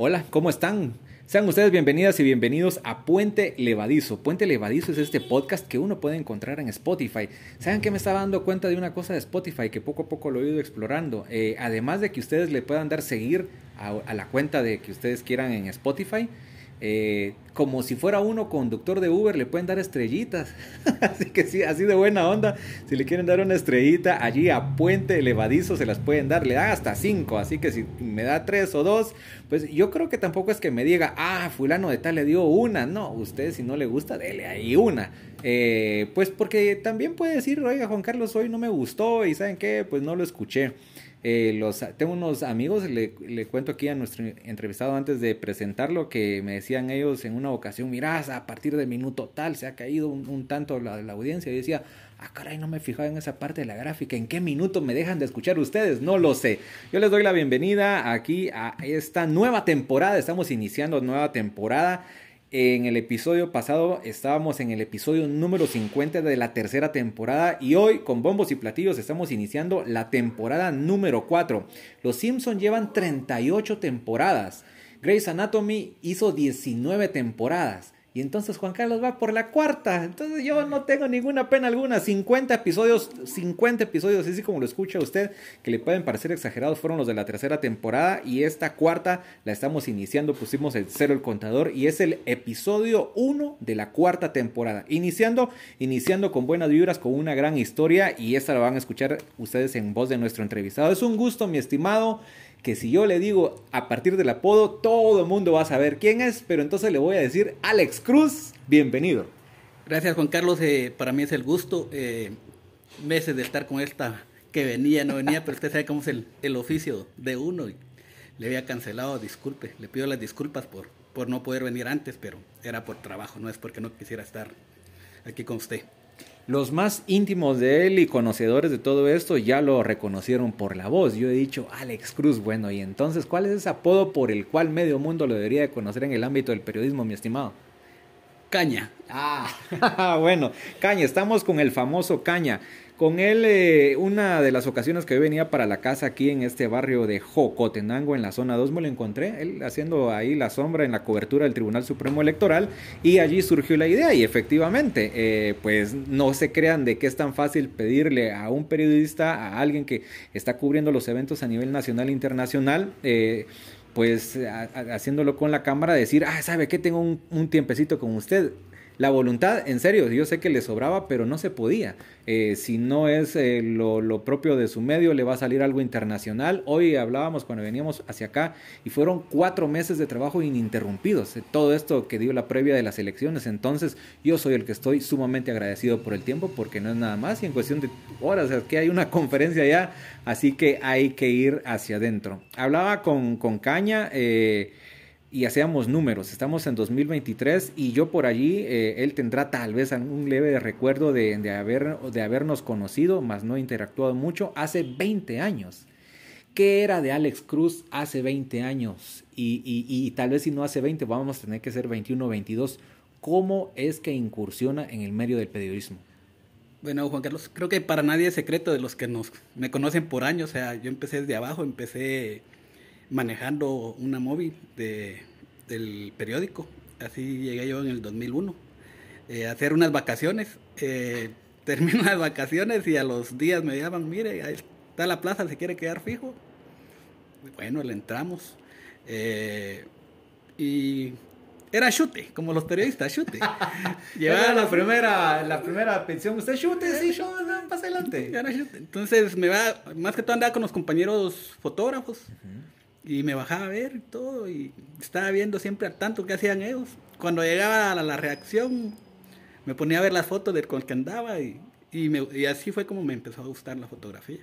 Hola, ¿cómo están? Sean ustedes bienvenidas y bienvenidos a Puente Levadizo. Puente Levadizo es este podcast que uno puede encontrar en Spotify. ¿Saben que me estaba dando cuenta de una cosa de Spotify que poco a poco lo he ido explorando? Eh, además de que ustedes le puedan dar seguir a, a la cuenta de que ustedes quieran en Spotify, eh, como si fuera uno conductor de Uber, le pueden dar estrellitas. así que sí, así de buena onda. Si le quieren dar una estrellita allí a Puente Levadizo, se las pueden dar. Le dan hasta cinco. Así que si me da tres o dos, pues yo creo que tampoco es que me diga, ah, fulano de tal le dio una. No, usted si no le gusta, dele ahí una. Eh, pues porque también puede decir, oiga, Juan Carlos, hoy no me gustó y ¿saben qué? Pues no lo escuché. Eh, los, tengo unos amigos, le, cuento aquí a nuestro entrevistado antes de presentarlo, que me decían ellos en una ocasión, mirá, a partir del minuto tal se ha caído un, tanto la, la, audiencia. Y decía, ah, caray, no me fijaba en esa parte de la gráfica, ¿en qué minuto me dejan de escuchar ustedes? No lo sé. Yo les doy la bienvenida aquí a esta nueva temporada, estamos iniciando nueva temporada. En el episodio pasado estábamos en el episodio número 50 de la tercera temporada y hoy con bombos y platillos estamos iniciando la temporada número 4. Los Simpson llevan 38 temporadas. Grey's Anatomy hizo 19 temporadas. Y entonces Juan Carlos va por la cuarta. Entonces yo no tengo ninguna pena alguna. 50 episodios, 50 episodios, así como lo escucha usted, que le pueden parecer exagerados, fueron los de la tercera temporada. Y esta cuarta la estamos iniciando, pusimos el cero el contador. Y es el episodio 1 de la cuarta temporada. Iniciando, iniciando con buenas vibras, con una gran historia. Y esta la van a escuchar ustedes en voz de nuestro entrevistado. Es un gusto, mi estimado que si yo le digo a partir del apodo, todo el mundo va a saber quién es, pero entonces le voy a decir Alex Cruz, bienvenido. Gracias Juan Carlos, eh, para mí es el gusto, eh, meses de estar con esta que venía, no venía, pero usted sabe cómo es el, el oficio de uno y le había cancelado, disculpe, le pido las disculpas por, por no poder venir antes, pero era por trabajo, no es porque no quisiera estar aquí con usted. Los más íntimos de él y conocedores de todo esto ya lo reconocieron por la voz. Yo he dicho Alex Cruz, bueno, y entonces, ¿cuál es ese apodo por el cual medio mundo lo debería de conocer en el ámbito del periodismo, mi estimado? Caña. Ah, bueno, Caña, estamos con el famoso Caña. Con él, eh, una de las ocasiones que yo venía para la casa aquí en este barrio de Jocotenango, en la zona 2, me lo encontré, él haciendo ahí la sombra en la cobertura del Tribunal Supremo Electoral, y allí surgió la idea, y efectivamente, eh, pues no se crean de que es tan fácil pedirle a un periodista, a alguien que está cubriendo los eventos a nivel nacional e internacional, eh, pues haciéndolo con la cámara, decir, ah, ¿sabe qué? Tengo un, un tiempecito con usted la voluntad, en serio, yo sé que le sobraba, pero no se podía. Eh, si no es eh, lo, propio de su medio, le va a salir algo internacional. Hoy hablábamos cuando veníamos hacia acá y fueron cuatro meses de trabajo ininterrumpidos. Eh, todo esto que dio la previa de las elecciones. Entonces, yo soy el que estoy sumamente agradecido por el tiempo porque no es nada más y en cuestión de horas, es que hay una conferencia ya, así que hay que ir hacia adentro. Hablaba con, con Caña. Eh, y hacíamos números. Estamos en 2023 y yo por allí, eh, él tendrá tal vez algún leve recuerdo de, de, haber, de habernos conocido, más no interactuado mucho, hace 20 años. ¿Qué era de Alex Cruz hace 20 años? Y, y, y tal vez si no hace 20, vamos a tener que ser 21 o 22. ¿Cómo es que incursiona en el medio del periodismo? Bueno, Juan Carlos, creo que para nadie es secreto de los que nos, me conocen por años. O sea, yo empecé desde abajo, empecé manejando una móvil de, del periódico. Así llegué yo en el 2001. Eh, a hacer unas vacaciones. Eh, termino las vacaciones y a los días me llaman, mire, ahí está la plaza, se quiere quedar fijo. Bueno, le entramos. Eh, y era chute, como los periodistas, chute. Llevaba la primera, la primera pensión, usted chute, sí, yo, no, pasa adelante. Era chute. Entonces me va, más que todo andaba con los compañeros fotógrafos. Y me bajaba a ver todo y estaba viendo siempre al tanto que hacían ellos. Cuando llegaba a la, reacción, me ponía a ver las fotos del con el que andaba y, y, me, y, así fue como me empezó a gustar la fotografía.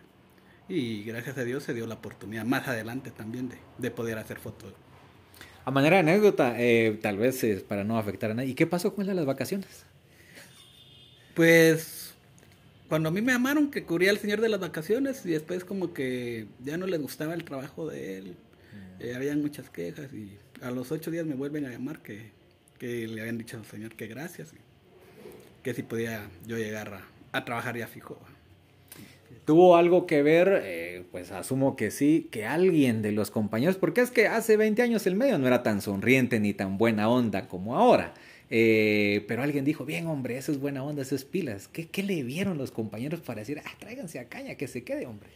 Y gracias a Dios se dio la oportunidad más adelante también de, de poder hacer fotos. A manera de anécdota, eh, tal vez es para no afectar a nadie, ¿y qué pasó con las vacaciones? Pues cuando a mí me llamaron que cubría al señor de las vacaciones y después como que ya no les gustaba el trabajo de él eh, habían muchas quejas y a los ocho días me vuelven a llamar que, que le habían dicho al señor que gracias, que si podía yo llegar a, a trabajar ya fijo. ¿Tuvo algo que ver? Eh, pues asumo que sí, que alguien de los compañeros, porque es que hace 20 años el medio no era tan sonriente ni tan buena onda como ahora. Eh, pero alguien dijo, bien hombre, eso es buena onda, eso es pilas. ¿Qué, ¿Qué, le vieron los compañeros para decir, ah, tráiganse a caña, que se quede, hombre?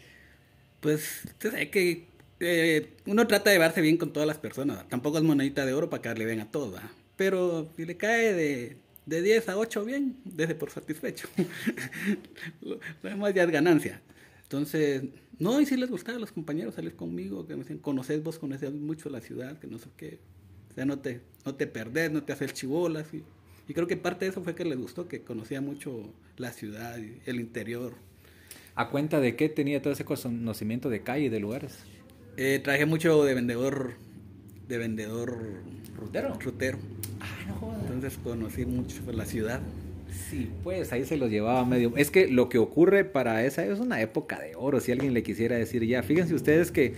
Pues, usted sabe que eh, uno trata de llevarse bien con todas las personas. Tampoco es monedita de oro para que le bien a todos. Pero si le cae de, de 10 a 8 bien, desde por satisfecho. lo, demás ya es ganancia. Entonces, no, y si les gustaba a los compañeros salir conmigo, que me decían, conoces vos, conoces mucho la ciudad, que no sé qué. O sea, no te, no te perdés, no te haces chibolas. Y, y creo que parte de eso fue que les gustó, que conocía mucho la ciudad y el interior. ¿A cuenta de qué tenía todo ese conocimiento de calle y de lugares? Eh, traje mucho de vendedor, de vendedor rutero. Rutero. Ah, no jodas. Entonces conocí mucho la ciudad. Sí, pues ahí se los llevaba medio. Es que lo que ocurre para esa es una época de oro, si alguien le quisiera decir ya. Fíjense ustedes que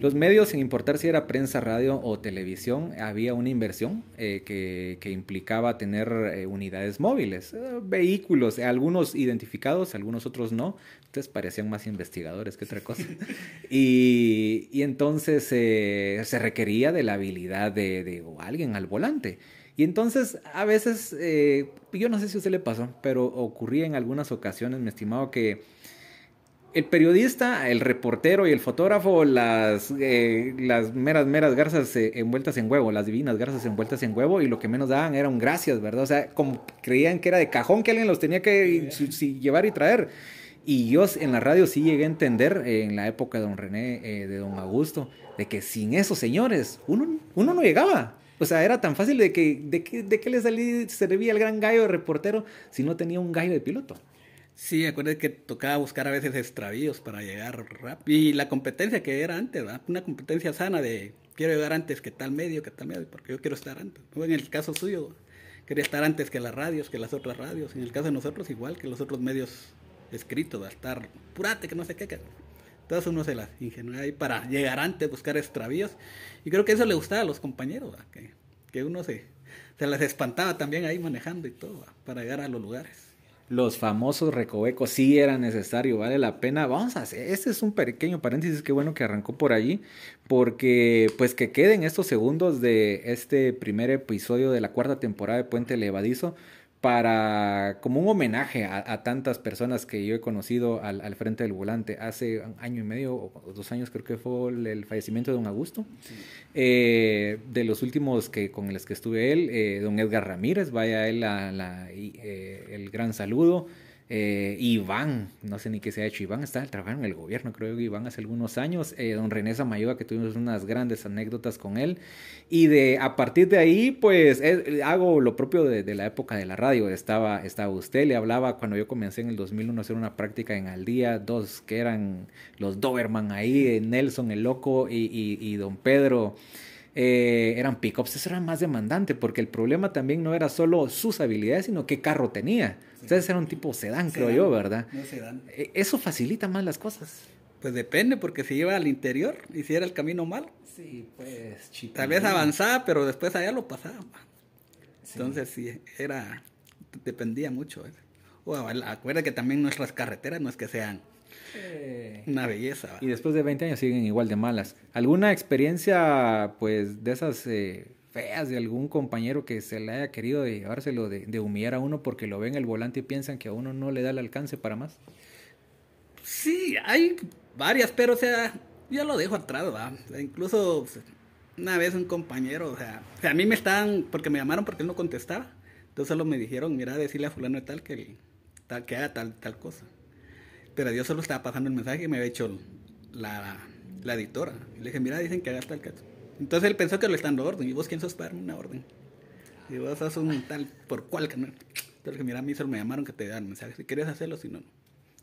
los medios, sin importar si era prensa, radio o televisión, había una inversión eh, que, que, implicaba tener eh, unidades móviles, eh, vehículos, algunos identificados, algunos otros no. Ustedes parecían más investigadores que otra cosa. y, y, entonces se requería de la habilidad de, de alguien al volante. Y entonces, a veces, eh, yo no sé si a usted le pasó, pero ocurría en algunas ocasiones, mi estimado, que el periodista, el reportero y el fotógrafo, las, eh, las meras, meras garzas eh, envueltas en huevo, las divinas garzas envueltas en huevo, y lo que menos daban era un gracias, ¿verdad? O sea, como creían que era de cajón que alguien los tenía que llevar y traer. Y yo en la radio sí llegué a entender, en la época de don René, de don Augusto, de que sin esos señores uno, uno no llegaba. O sea, era tan fácil de que, de que, de que le salí, servía el gran gallo de reportero si no tenía un gallo de piloto. Sí, acuérdate que tocaba buscar a veces extravíos para llegar rápido. Y la competencia que era antes. Una competencia sana de quiero llegar antes que tal medio, que tal medio, porque yo quiero estar antes. En el caso suyo, quería estar antes que las radios, que las otras radios. En el caso de nosotros, igual que los otros medios escritos, a estar, purate, que no sé qué. Que... Entonces uno se las ingenió ahí para llegar antes, buscar extravíos. Y creo que eso le gustaba a los compañeros, que, que, uno se, se les espantaba también ahí manejando y todo, para llegar a los lugares. Los famosos recovecos sí era necesario, vale la pena. Vamos a hacer, este es un pequeño paréntesis, qué bueno que arrancó por allí, porque pues que queden estos segundos de este primer episodio de la cuarta temporada de Puente Levadizo para como un homenaje a, tantas personas que yo he conocido al, frente del volante. Hace un año y medio o dos años creo que fue el, fallecimiento de don Augusto. Eh, de los últimos que con los que estuve él, eh, don Edgar Ramírez, vaya él la, eh, el gran saludo. Eh, Iván, no sé ni qué se ha hecho, Iván está trabajando en el gobierno, creo que Iván hace algunos años, eh, don René Samayoa, que tuvimos unas grandes anécdotas con él, y de a partir de ahí, pues hago lo propio de, la época de la radio, estaba, estaba usted, le hablaba cuando yo comencé en el 2001 a hacer una práctica en Al Día, dos que eran los Doberman ahí, eh, Nelson el Loco y, y don Pedro. Eh, eran pickups, eso era más demandante, porque el problema también no era solo sus habilidades, sino qué carro tenía. Ustedes eran un tipo sedán, creo yo, ¿verdad? No sedán. E, eso facilita más las cosas. Pues depende, porque si iba al interior y si era el camino mal. Sí, pues, Tal vez avanzaba, pero después allá lo pasaba. Entonces, sí, era. Dependía mucho. O, acuerda que también nuestras carreteras no es que sean una belleza. Y después de 20 años siguen igual de malas. ¿Alguna experiencia, pues, de esas eh, feas de algún compañero que se le haya querido llevárselo de, de, humillar a uno porque lo ven el volante y piensan que a uno no le da el alcance para más? Sí, hay varias, pero, o sea, yo lo dejo atrás, ¿verdad? incluso una vez un compañero, o sea, a mí me estaban, porque me llamaron porque él no contestaba. Entonces solo me dijeron, mira, decirle a fulano de tal que, tal, que haga tal, tal cosa. Pero yo solo estaba pasando el mensaje y me había hecho la, la editora. le dije, mira, dicen que hagas tal caso. Entonces él pensó que le están dando orden. ¿Y vos quién sos para darme una orden? Y vos sos un tal por cual no. Entonces mira, a mí solo me llamaron que te dan mensaje. Si querías hacerlo, si no, no.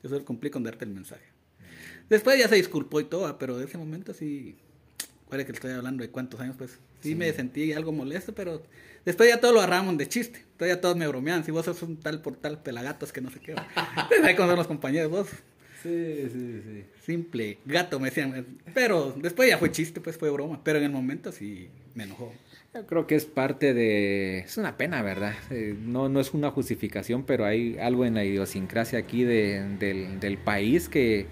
Yo solo cumplí con darte el mensaje. Después ya se disculpó y todo, pero en ese momento sí. ¿Cuál es que estoy hablando de cuántos años? Pues sí, me sentí algo molesto, pero después ya todos lo agarramos de chiste. Entonces ya todos me bromeaban. Si vos sos un tal por tal pelagatos que no sé qué. Ahí con los compañeros, vos. Sí, sí, sí. Simple gato, me decían. Pero después ya fue chiste, pues fue broma. Pero en el momento sí me enojó. Yo creo que es parte de... Es una pena, ¿verdad? Eh, no, no es una justificación, pero hay algo en la idiosincrasia aquí de, del, del, país que,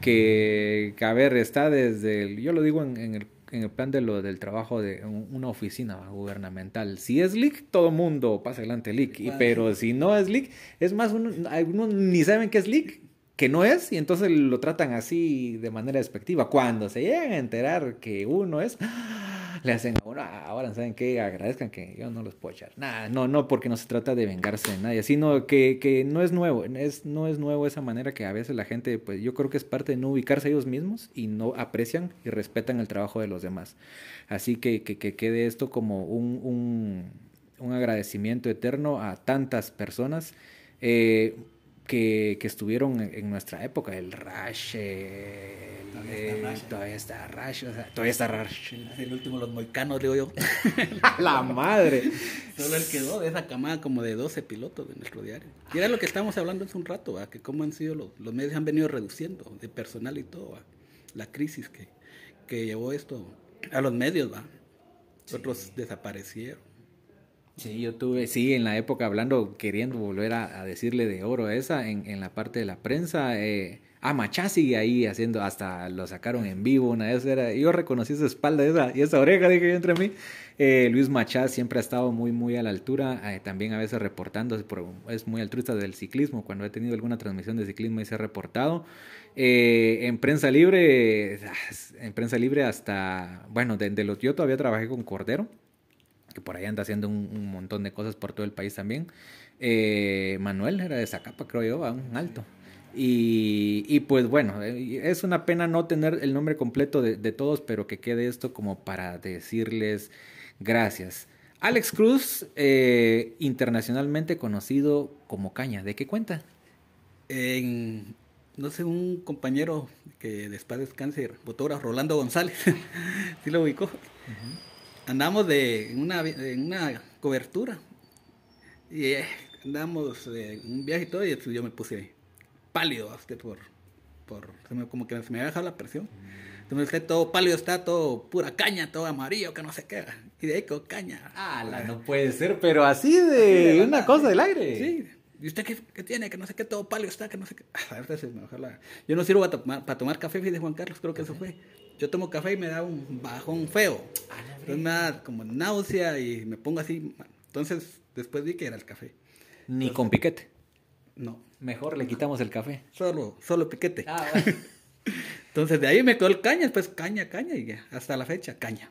que, que, a ver, está desde... El, yo lo digo en, en el en el plan de lo del trabajo de una oficina gubernamental. Si es leak, todo mundo pasa adelante leak. Y, pero si no es leak, es más, uno, algunos ni saben qué es leak, que no es, y entonces lo tratan así de manera despectiva. Cuando se llegan a enterar que uno es, le hacen a uno, ah, ahora saben que agradezcan que yo no los puedo echar. Nada, no, no, porque no se trata de vengarse de nadie, sino que, que no es nuevo, es, no es nuevo esa manera que a veces la gente, pues yo creo que es parte de no ubicarse ellos mismos y no aprecian y respetan el trabajo de los demás. Así que que, que quede esto como un, un, un, agradecimiento eterno a tantas personas. Eh, que, que, estuvieron en, nuestra época, el Rush, eh, todavía está Rush, o sea, todavía está Rush. El último los moicanos, digo yo. la madre. Solo él quedó de esa camada como de 12 pilotos de nuestro diario. Y era lo que estábamos hablando hace un rato, ¿va? que cómo han sido los, los medios han venido reduciendo de personal y todo, ¿va? la crisis que, que llevó esto a los medios, va. Otros sí. desaparecieron. Sí, yo tuve, sí, en la época hablando, queriendo volver a, decirle de oro esa, en, la parte de la prensa, eh, Ah, Machá sigue ahí haciendo, hasta lo sacaron en vivo una vez. Era, yo reconocí esa espalda esa, y esa oreja, dije yo entre mí. Eh, Luis Machá siempre ha estado muy, muy a la altura, eh, también a veces reportando, es muy altruista del ciclismo. Cuando he tenido alguna transmisión de ciclismo y se ha reportado. Eh, en prensa libre, en prensa libre hasta, bueno, de, de los, yo todavía trabajé con Cordero, que por ahí anda haciendo un, un montón de cosas por todo el país también. Eh, Manuel era de Zacapa, creo yo, un alto. Y, y, pues bueno, es una pena no tener el nombre completo de, de, todos, pero que quede esto como para decirles gracias. Alex Cruz, eh, internacionalmente conocido como Caña, ¿de qué cuenta? En, no sé, un compañero que después de cáncer, fotógrafo, Rolando González, sí lo ubicó. Uh -huh. Andamos de, una, en una cobertura y eh, andamos en un viaje y todo, y yo me puse pálido usted por, por como que se me había bajado la presión. Entonces usted todo pálido está, todo pura caña, todo amarillo, que no se queda. Y de ahí con caña. Ah, la, no puede ser, pero así de, de una cosa del aire. Sí. ¿Y usted qué, qué, tiene? Que no sé qué, todo pálido está, que no sé qué. A ver, se me la... Yo no sirvo para tomar, para tomar café, de Juan Carlos, creo que eso fue. Yo tomo café y me da un bajón feo. Entonces me da como náusea y me pongo así. Entonces después vi que era el café. Ni Entonces, con piquete. No. Mejor le quitamos el café. Solo, solo piquete. Ah, bueno. Entonces de ahí me quedó el caña, después caña, caña y ya, hasta la fecha, caña.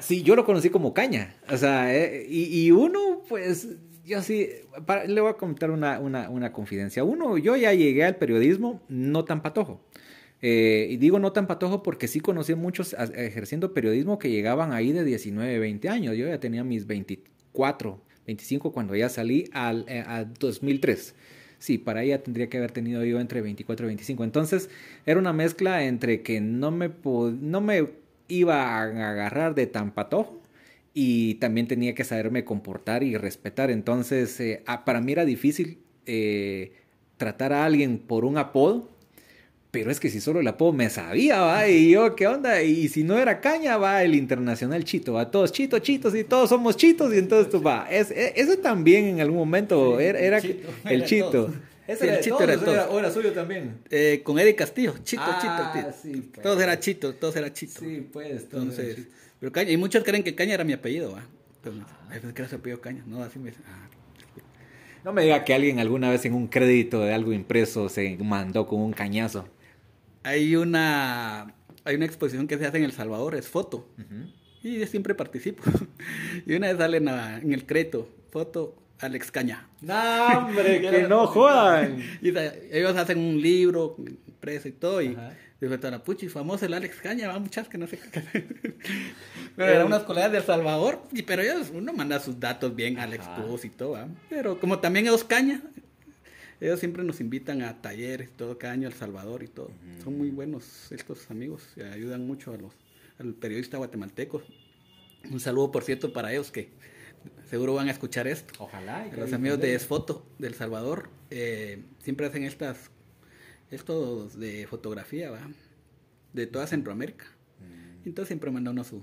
Sí, yo lo conocí como caña. O sea, eh, y, y, uno, pues, yo sí, para, le voy a contar una, una, una, confidencia. Uno, yo ya llegué al periodismo no tan patojo. Eh, y digo no tan patojo porque sí conocí muchos ejerciendo periodismo que llegaban ahí de 19, 20 años. Yo ya tenía mis 24, 25 cuando ya salí al, eh, a 2003 sí, para ella tendría que haber tenido yo entre 24 y 25. Entonces era una mezcla entre que no me, no me iba a agarrar de tan patojo y también tenía que saberme comportar y respetar. Entonces eh, para mí era difícil tratar a alguien por un apodo. Pero es que si solo el apodo me sabía, va, y yo, ¿qué onda? Y si no era caña, va, el internacional chito, va, todos chitos, chitos, y todos somos chitos, y entonces tú, va, es, es, ese también en algún momento Sí, era, era chito, el chito. Ese Sí, era el chito todos, era todos. era, o era suyo también. Eh, con Eddie Castillo, Chito, Ah, Chito, Chito. sí, pues. Todos era Chito, todos era Chito. Sí, pues, todos Entonces, eran pero Caña, y muchos creen que Caña era mi apellido, ¿va? Entonces, pensé que era su apellido Caña. No, así me dicen. Ah. No me diga que alguien alguna vez en un crédito de algo impreso se mandó con un cañazo. Hay una hay una exposición que se hace en El Salvador, es foto. Y yo siempre participo. y una vez salen a- en el crédito, foto Alex Caña. No, hombre, que no jodan. Y ellos hacen un libro impreso y todo. Y Ajá. dijo, la puchi, famoso el Alex Caña, va muchas que no sé qué. pero eran unas colegas de El Salvador. Y, pero ellos, uno manda sus datos bien Alex Ajá. Cruz y todo. Pero como también ellos Caña, ellos siempre nos invitan a talleres, todo cada año El Salvador y todo. Son muy buenos estos amigos, ayudan mucho a los al periodista guatemalteco. Un saludo, por cierto, para ellos que seguro van a escuchar esto. Ojalá. y Los lo amigos de. Esfoto del Salvador eh, siempre hacen estas estos de fotografía, ¿va? De toda Centroamérica. Entonces siempre manda uno su,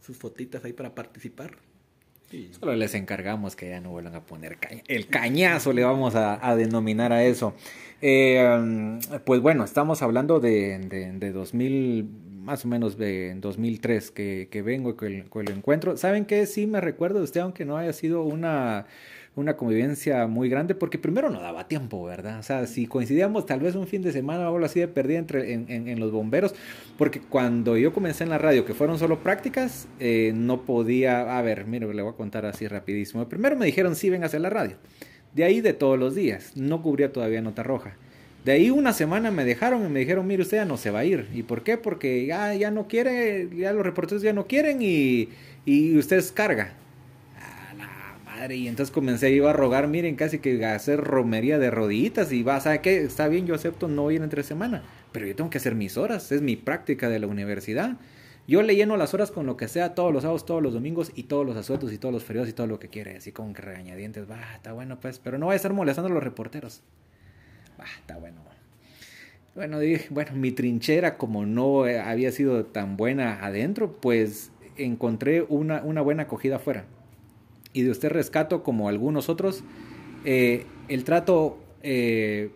sus fotitas ahí para participar. Solo les encargamos que ya no vuelvan a poner el cañazo, le vamos a, denominar a eso. Eh, pues bueno, estamos hablando de, de, 2000, más o menos de 2003 que, que vengo con el, con el encuentro. ¿Saben qué? Sí me recuerdo de usted, aunque no haya sido una una convivencia muy grande, porque primero no daba tiempo, ¿verdad? O sea, si coincidíamos tal vez un fin de semana o algo así de perdida entre, en, en, los bomberos, porque cuando yo comencé en la radio, que fueron solo prácticas, eh, no podía, a ver, mire, le voy a contar así rapidísimo. Primero me dijeron, sí, venga a hacer la radio. De ahí de todos los días, no cubría todavía nota roja. De ahí una semana me dejaron y me dijeron, mire, usted ya no se va a ir. ¿Y por qué? Porque ya, ya no quiere, ya los reporteros ya no quieren y, y usted es carga y entonces comencé iba a rogar, miren, casi que a hacer romería de rodillitas y va, ¿sabe qué? Está bien, yo acepto no ir entre semana, pero yo tengo que hacer mis horas, es mi práctica de la universidad. Yo le lleno las horas con lo que sea todos los sábados, todos los domingos y todos los asuetos y todos los feriados y todo lo que quiere, así con que regañadientes, va, está bueno pues, pero no voy a estar molestando a los reporteros. Va, está bueno. Bueno, dije, bueno, mi trinchera como no había sido tan buena adentro, pues encontré una, una buena acogida afuera y de usted rescato, como algunos otros, eh, el trato eh,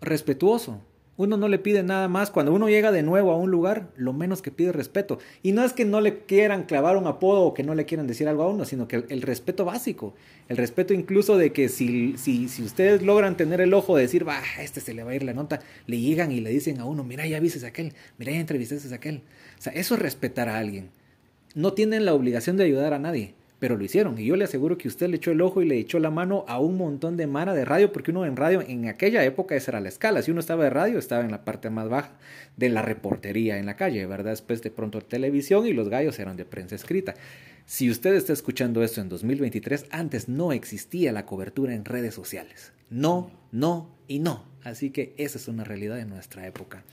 respetuoso. Uno no le pide nada más. Cuando uno llega de nuevo a un lugar, lo menos que pide es respeto. Y no es que no le quieran clavar un apodo o que no le quieran decir algo a uno, sino que el, respeto básico. El respeto incluso de que si, si, si, ustedes logran tener el ojo de decir, va, este se le va a ir la nota, le llegan y le dicen a uno, mira, ya viste a aquel, mira, ya entrevistaste a aquel. O sea, eso es respetar a alguien. No tienen la obligación de ayudar a nadie pero lo hicieron. Y yo le aseguro que usted le echó el ojo y le echó la mano a un montón de mara de radio, porque uno en radio, en aquella época esa era la escala. Si uno estaba de radio, estaba en la parte más baja de la reportería en la calle, ¿verdad? Después de pronto televisión y los gallos eran de prensa escrita. Si usted está escuchando esto en 2023, antes no existía la cobertura en redes sociales. No, no y no. Así que esa es una realidad de nuestra época.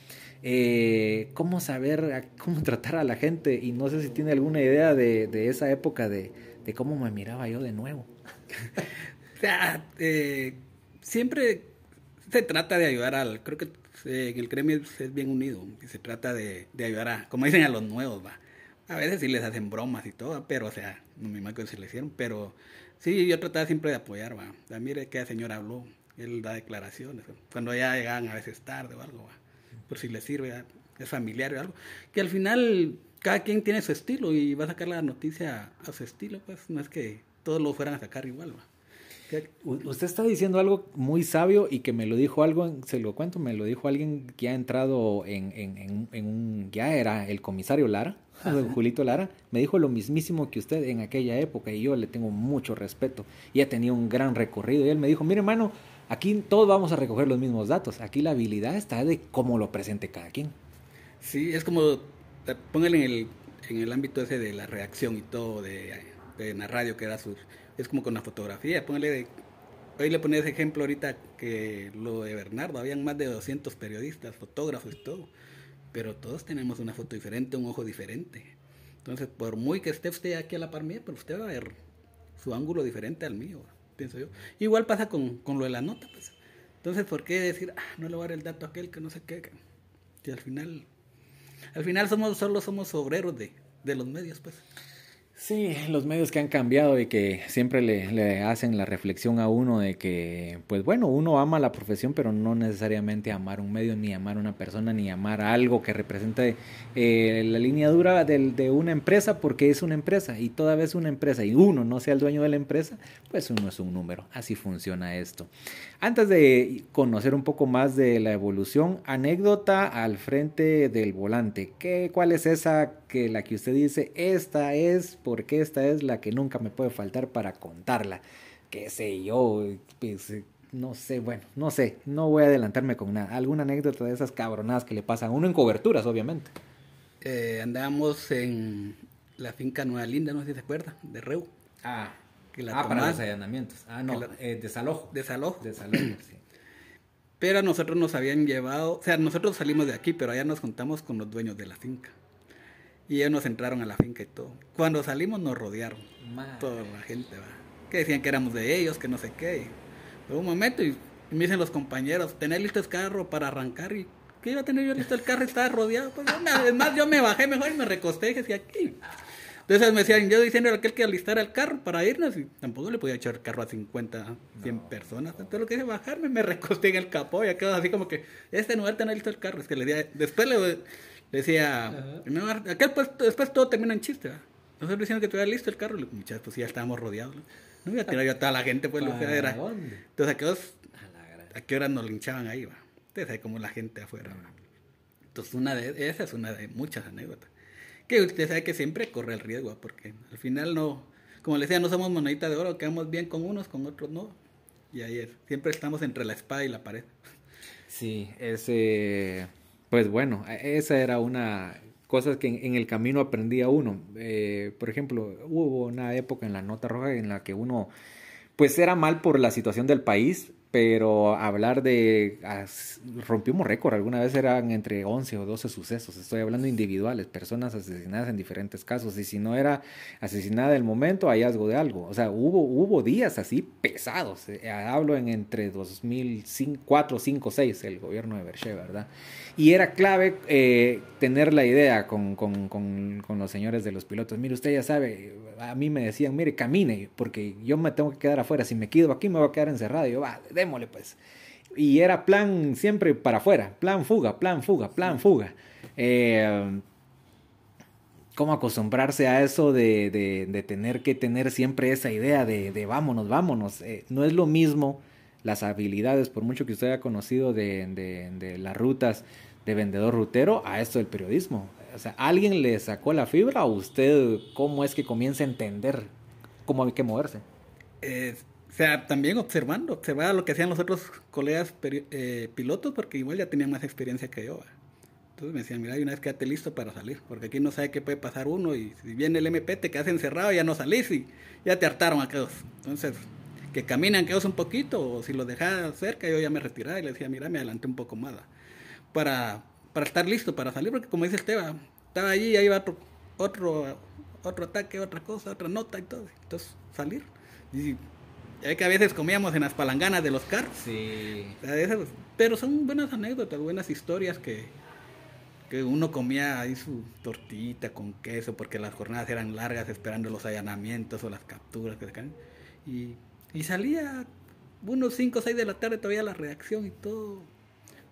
Eh, cómo saber, cómo tratar a la gente y no sé si tiene alguna idea de, de esa época de, de cómo me miraba yo de nuevo. o sea, eh, siempre se trata de ayudar al, creo que eh, el gremio es bien unido y se trata de, ayudar a, como dicen, a los nuevos, va. A veces sí les hacen bromas y todo, pero, o sea, no me imagino se le hicieron, pero sí, yo trataba siempre de apoyar, va. O sea, mire que el señor habló, él da declaraciones, cuando ya llegan a veces tarde o algo, va. Por si le sirve, es familiar o algo. Que al final cada quien tiene su estilo y va a sacar la noticia a su estilo, pues no es que todos lo fueran a sacar igual. Usted está diciendo algo muy sabio y que me lo dijo algo, se lo cuento, me lo dijo alguien que ha entrado en, en, en, un, ya era el comisario Lara, Julito Lara, me dijo lo mismísimo que usted en aquella época y yo le tengo mucho respeto y ha tenido un gran recorrido y él me dijo, mire hermano, aquí todos vamos a recoger los mismos datos, aquí la habilidad está de cómo lo presente cada quien. Sí, es como póngale en el, en el ámbito ese de la reacción y todo, de, la radio que da sus... Es como con la fotografía, póngale de... Hoy le ponía ese ejemplo ahorita que lo de Bernardo, habían más de 200 periodistas, fotógrafos y todo, pero todos tenemos una foto diferente, un ojo diferente. Entonces, por muy que esté usted aquí a la par mía, pero usted va a ver su ángulo diferente al mío, pienso yo. Igual pasa con, con lo de la nota, pues. Entonces, ¿por qué decir, ah, no le voy a dar el dato a aquel que no sé qué? Que al final al final somos solo somos obreros de, de los medios, pues. Sí, los medios que han cambiado y que siempre le, hacen la reflexión a uno de que, pues bueno, uno ama la profesión, pero no necesariamente amar un medio, ni amar una persona, ni amar algo que represente eh, la línea dura de, de, una empresa, porque es una empresa y toda vez una empresa y uno no sea el dueño de la empresa, pues uno es un número. Así funciona esto. Antes de conocer un poco más de la evolución, anécdota al frente del volante. ¿Qué, ¿Cuál es esa que la que usted dice, esta es, porque esta es la que nunca me puede faltar para contarla? ¿Qué sé yo? Pues, no sé, bueno, no sé, no voy a adelantarme con nada. ¿Alguna anécdota de esas cabronadas que le pasan a uno en coberturas, obviamente? Eh, andábamos en la finca Nueva Linda, no sé si se acuerda, de Reu. Ah, ah, para los allanamientos. Ah, no, eh, desalojo. Desalojo. Desalojo, sí. Pero a nosotros nos habían llevado, o sea, nosotros salimos de aquí, pero allá nos juntamos con los dueños de la finca. Y ellos nos entraron a la finca y todo. Cuando salimos nos rodearon. Toda la gente, va. Que decían que éramos de ellos, que no sé qué. Pero un momento y, me dicen los compañeros, tener listo el carro para arrancar y ¿qué iba a tener yo listo el carro? Estaba rodeado. Pues, además yo me bajé mejor y me recosté y decía aquí. Entonces me decían, yo diciendo a aquel que alistara el carro para irnos, y tampoco le podía echar el carro a 50, 100 personas. Entonces lo que hice bajarme, me recosté en el capó y quedó así como que, este no no listo el carro. Es que le decía, después le, decía, aquel pues, después todo termina en chiste. ¿verdad? Nosotros diciendo que estuviera listo el carro, le muchachos, pues ya estábamos rodeados. No iba a tirar yo a toda la gente, pues lo que era. Entonces, ¿a qué, ¿a qué hora nos linchaban ahí? Va? Ustedes saben cómo la gente afuera. ¿va? Entonces, una de, esa es una de muchas anécdotas. Que usted sabe que siempre corre el riesgo, porque al final no, como le decía, no somos monedita de oro, quedamos bien con unos, con otros no. Y ahí es, siempre estamos entre la espada y la pared. Sí, ese, pues bueno, esa era una cosa que en, el camino aprendía uno. Eh, por ejemplo, hubo una época en la nota roja en la que uno, pues era mal por la situación del país, pero hablar de rompimos récord, alguna vez eran entre 11 o 12 sucesos, estoy hablando individuales, personas asesinadas en diferentes casos, y si no era asesinada del momento, hallazgo de algo, o sea, hubo, hubo días así pesados, eh, hablo en entre 2004, 5, 6, el gobierno de Berche, ¿verdad? Y era clave eh, tener la idea con, con, con, con los señores de los pilotos, mire, usted ya sabe, a mí me decían, mire, camine, porque yo me tengo que quedar afuera, si me quedo aquí me voy a quedar encerrado, yo, va, démosle pues. Y era plan siempre para afuera, plan fuga, plan fuga, plan fuga. Eh, ¿Cómo acostumbrarse a eso de, de, tener que tener siempre esa idea de, de vámonos, vámonos? Eh, no es lo mismo las habilidades, por mucho que usted haya conocido de, de, las rutas de vendedor rutero, a esto del periodismo. O sea, ¿alguien le sacó la fibra o usted cómo es que comienza a entender cómo hay que moverse? Eh, o sea, también observando, observaba lo que hacían los otros colegas eh, pilotos, porque igual ya tenían más experiencia que yo. Entonces me decían, mira, una vez quédate listo para salir, porque aquí no sabe qué puede pasar uno, y si viene el MP te quedas encerrado, ya no salís y ya te hartaron aquellos. Entonces, que caminan aquellos un poquito, o si los dejaba cerca, yo ya me retiraba y le decía, mira, me adelanté un poco más, para, para estar listo para salir, porque como dice Esteban, estaba allí y ahí va otro, otro, otro ataque, otra cosa, otra nota y todo. Entonces, salir. Y es que a veces comíamos en las palanganas de los carros. Sí. pero son buenas anécdotas, buenas historias que, que uno comía ahí su tortita con queso porque las jornadas eran largas esperando los allanamientos o las capturas que se y, y salía unos 5 o 6 de la tarde todavía la reacción y todo.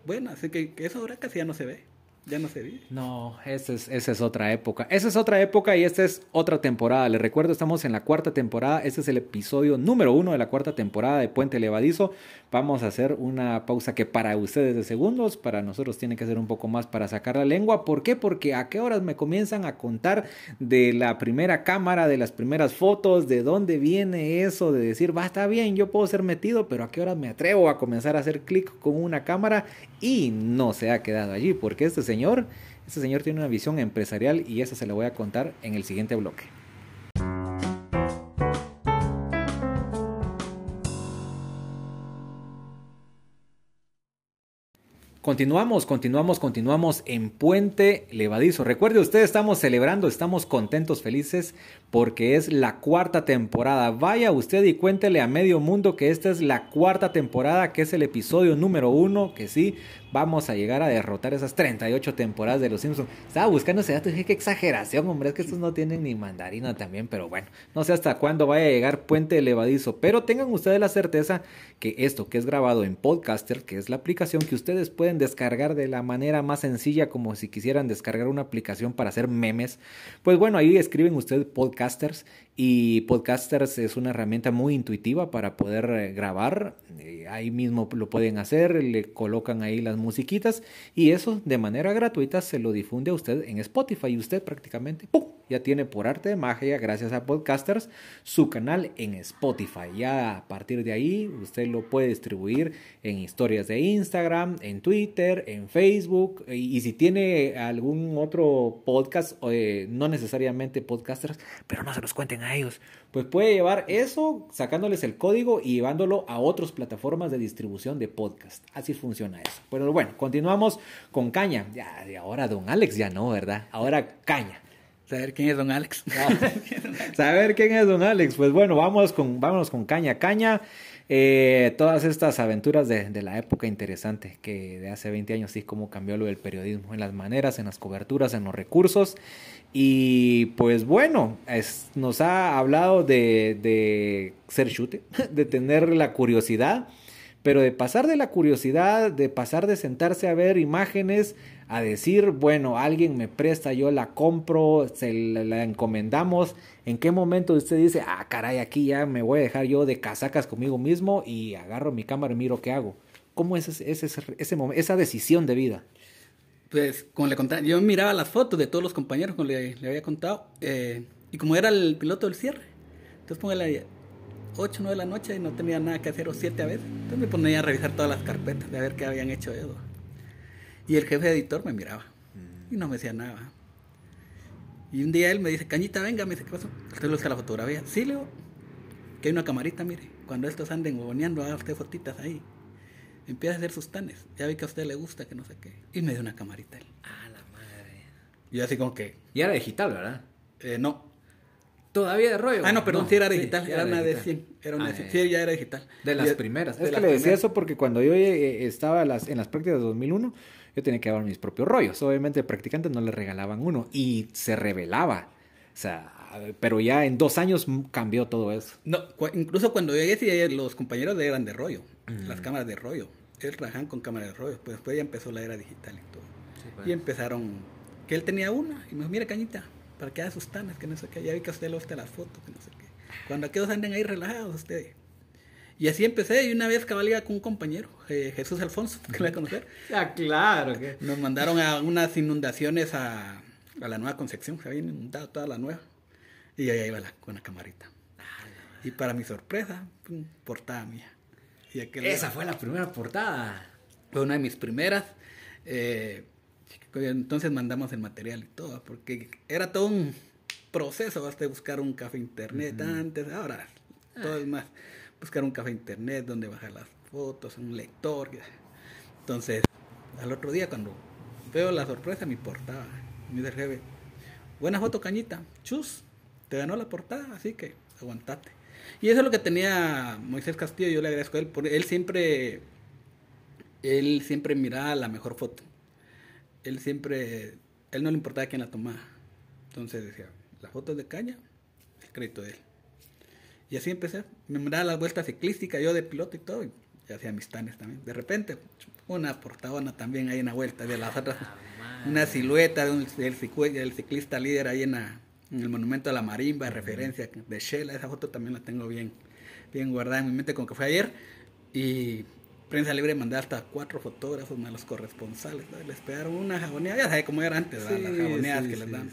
Bueno, así que, que eso ahora casi ya no se ve. Ya no se ve. No, esa es, esa es otra época. Esa es otra época y esta es otra temporada. Les recuerdo, estamos en la cuarta temporada. Este es el episodio número uno de la cuarta temporada de Puente Levadizo. Vamos a hacer una pausa que para ustedes de segundos, para nosotros tiene que ser un poco más para sacar la lengua. ¿Por qué? Porque a qué horas me comienzan a contar de la primera cámara, de las primeras fotos, de dónde viene eso de decir, va, está bien, yo puedo ser metido, pero a qué horas me atrevo a comenzar a hacer clic con una cámara y no se ha quedado allí, porque este señor, este señor tiene una visión empresarial y eso se lo voy a contar en el siguiente bloque. Continuamos, continuamos, continuamos en Puente Levadizo. Recuerde usted, estamos celebrando, estamos contentos, felices, porque es la cuarta temporada. Vaya usted y cuéntele a medio mundo que esta es la cuarta temporada, que es el episodio número uno, que sí, vamos a llegar a derrotar esas 38 temporadas de Los Simpsons. Estaba buscando ese dato y dije, qué exageración, hombre, es que estos no tienen ni mandarina también, pero bueno, no sé hasta cuándo vaya a llegar Puente Levadizo, pero tengan ustedes la certeza que esto que es grabado en Podcaster, que es la aplicación que ustedes pueden descargar de la manera más sencilla como si quisieran descargar una aplicación para hacer memes, pues bueno, ahí escriben ustedes Podcasters y Podcasters es una herramienta muy intuitiva para poder eh, grabar. Eh, ahí mismo lo pueden hacer, le colocan ahí las musiquitas y eso de manera gratuita se lo difunde a usted en Spotify y usted prácticamente ¡pum! ya tiene por arte de magia, gracias a Podcasters, su canal en Spotify. Ya a partir de ahí usted lo puede distribuir en historias de Instagram, en Twitter, en Facebook y, si tiene algún otro podcast, eh, no necesariamente Podcasters, pero no se los cuenten pues puede llevar eso sacándoles el código y llevándolo a otras plataformas de distribución de podcast. Así funciona eso. Pero bueno, continuamos con Caña. Ya, de ahora Don Alex ya no, ¿verdad? Ahora Caña. Saber quién es Don Alex. Saber quién es Don Alex. Pues bueno, vamos con, vámonos con Caña. Caña Eh, todas estas aventuras de, la época interesante, que de hace 20 años sí, cómo cambió lo del periodismo, en las maneras, en las coberturas, en los recursos. Y pues bueno, nos ha hablado de, de ser chute, de tener la curiosidad, pero de pasar de la curiosidad, de pasar de sentarse a ver imágenes, a decir, bueno, alguien me presta, yo la compro, se la, encomendamos. ¿En qué momento usted dice, ah, caray, aquí ya me voy a dejar yo de casacas conmigo mismo y agarro mi cámara y miro qué hago? ¿Cómo es ese, ese, ese, esa decisión de vida? Pues, como le contaba, yo miraba las fotos de todos los compañeros, como le, había contado, eh, y como era el piloto del cierre, entonces póngale 8, 9 de la noche y no tenía nada que hacer, o 7 a veces, entonces me ponía a revisar todas las carpetas, de ver qué habían hecho ellos. Y el jefe editor me miraba, y no me decía nada. Y un día él me dice, Cañita, venga, me dice, ¿qué pasó? ¿Usted le gusta la fotografía? Sí, Leo, que hay una camarita, mire, cuando estos anden boboneando, haga usted fotitas ahí empieza a hacer sus tanes. Ya vi que a usted le gusta, que no sé qué. Y me dio una camarita él. Ah, la madre. Y así como que. Y era digital, ¿verdad? Eh, no. ¿Todavía de rollo? Ah, no, perdón, sí era digital. era, una de 100. Era una ah, de 100. Sí, ya era digital. De las primeras. es que le decía eso porque cuando yo eh, estaba las, en las prácticas de 2001, yo tenía que llevar mis propios rollos. Obviamente, practicantes no le regalaban uno y se revelaba. O sea, pero ya en dos años cambió todo eso. No, incluso cuando llegué, los compañeros eran de rollo, las cámaras de rollo. Él trabajaban con cámaras de rollo, pues después ya empezó la era digital y todo. Pues. Y empezaron, que él tenía una, y me dijo, mire cañita, para que haga sus tanas, que no sé qué, ya vi que a usted le gusta las fotos, que no sé qué. Cuando aquellos anden ahí relajados ustedes. Y así empecé, y una vez cabalía con un compañero, Jesús Alfonso, que le voy a conocer. ah, claro. Que... Nos mandaron a unas inundaciones a, a la Nueva Concepción, se había inundado toda la nueva. Y ahí iba la, con la camarita. y para mi sorpresa, portada mía. Y Esa fue la primera portada. Fue una de mis primeras. Eh, entonces mandamos el material y todo, porque era todo un proceso, basta buscar un café internet antes, ahora todo es más, buscar un café internet donde bajar las fotos, un lector. Entonces, al otro día cuando veo la sorpresa, mi portada, mi dice jefe, buena foto cañita, chus, te ganó la portada, así que aguantate. Y eso es lo que tenía Moisés Castillo, yo le agradezco a él, porque él siempre, él siempre miraba la mejor foto. Él siempre, él no le importaba quién la tomaba. Entonces decía, la foto es de caña, el crédito de él. Y así empecé, me miraba las vueltas ciclísticas, yo de piloto y todo, y hacía mis tanes también. De repente, una portadona también ahí en la vuelta de las otras, ah, una silueta de un, del ciclista líder ahí en la en el monumento a la marimba, referencia de Shela, esa foto también la tengo bien, bien guardada en mi mente, como que fue ayer. Y Prensa Libre mandé hasta cuatro fotógrafos más los corresponsales, les pegaron una jaboneada, ya sabes cómo era antes, las jaboneadas que les dan.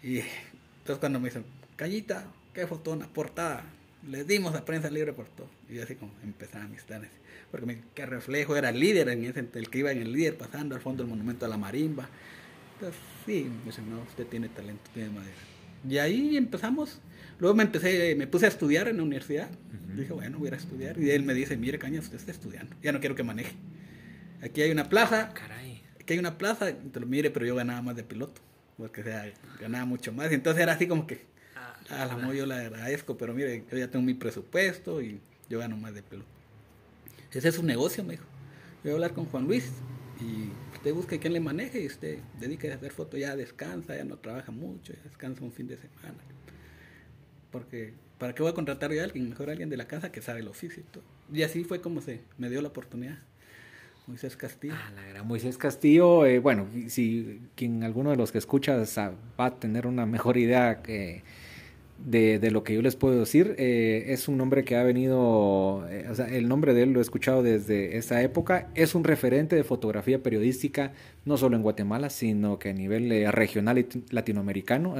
Y entonces cuando me dicen, Cañita, qué fotona, portada, les dimos a Prensa Libre por todo. Y así como empezaban mis planes. Porque mi, qué reflejo era el líder, en ese, el que iba en el líder pasando al fondo del monumento a la marimba sí, me dicen, no, usted tiene talento, tiene madera. Y ahí empezamos. Luego me empecé, me puse a estudiar en la universidad. Dije, bueno, voy a estudiar. Y él me dice, mire, caña, usted está estudiando. Ya no quiero que maneje. Aquí hay una plaza. Caray. Aquí hay una plaza. Te lo mire, pero yo ganaba más de piloto. Porque sea, ganaba mucho más. Y entonces era así como que, ah, a la amor yo le agradezco, pero mire, yo ya tengo mi presupuesto y yo gano más de piloto. Ese es su negocio, me dijo. Voy a hablar con Juan Luis y usted busque quien le maneje y usted dedique a hacer fotos, ya descansa, ya no trabaja mucho, ya descansa un fin de semana. Porque, ¿para qué voy a contratar a alguien? Mejor alguien de la casa que sabe el oficio y todo. Y así fue como se me dio la oportunidad. Moisés Castillo. Ah, la gran Moisés Castillo, eh, bueno, si quien alguno de los que escucha va a tener una mejor idea que de, lo que yo les puedo decir. Eh, es un nombre que ha venido, eh, o sea, el nombre de él lo he escuchado desde esa época. Es un referente de fotografía periodística, no solo en Guatemala, sino que a nivel eh, regional y latinoamericano.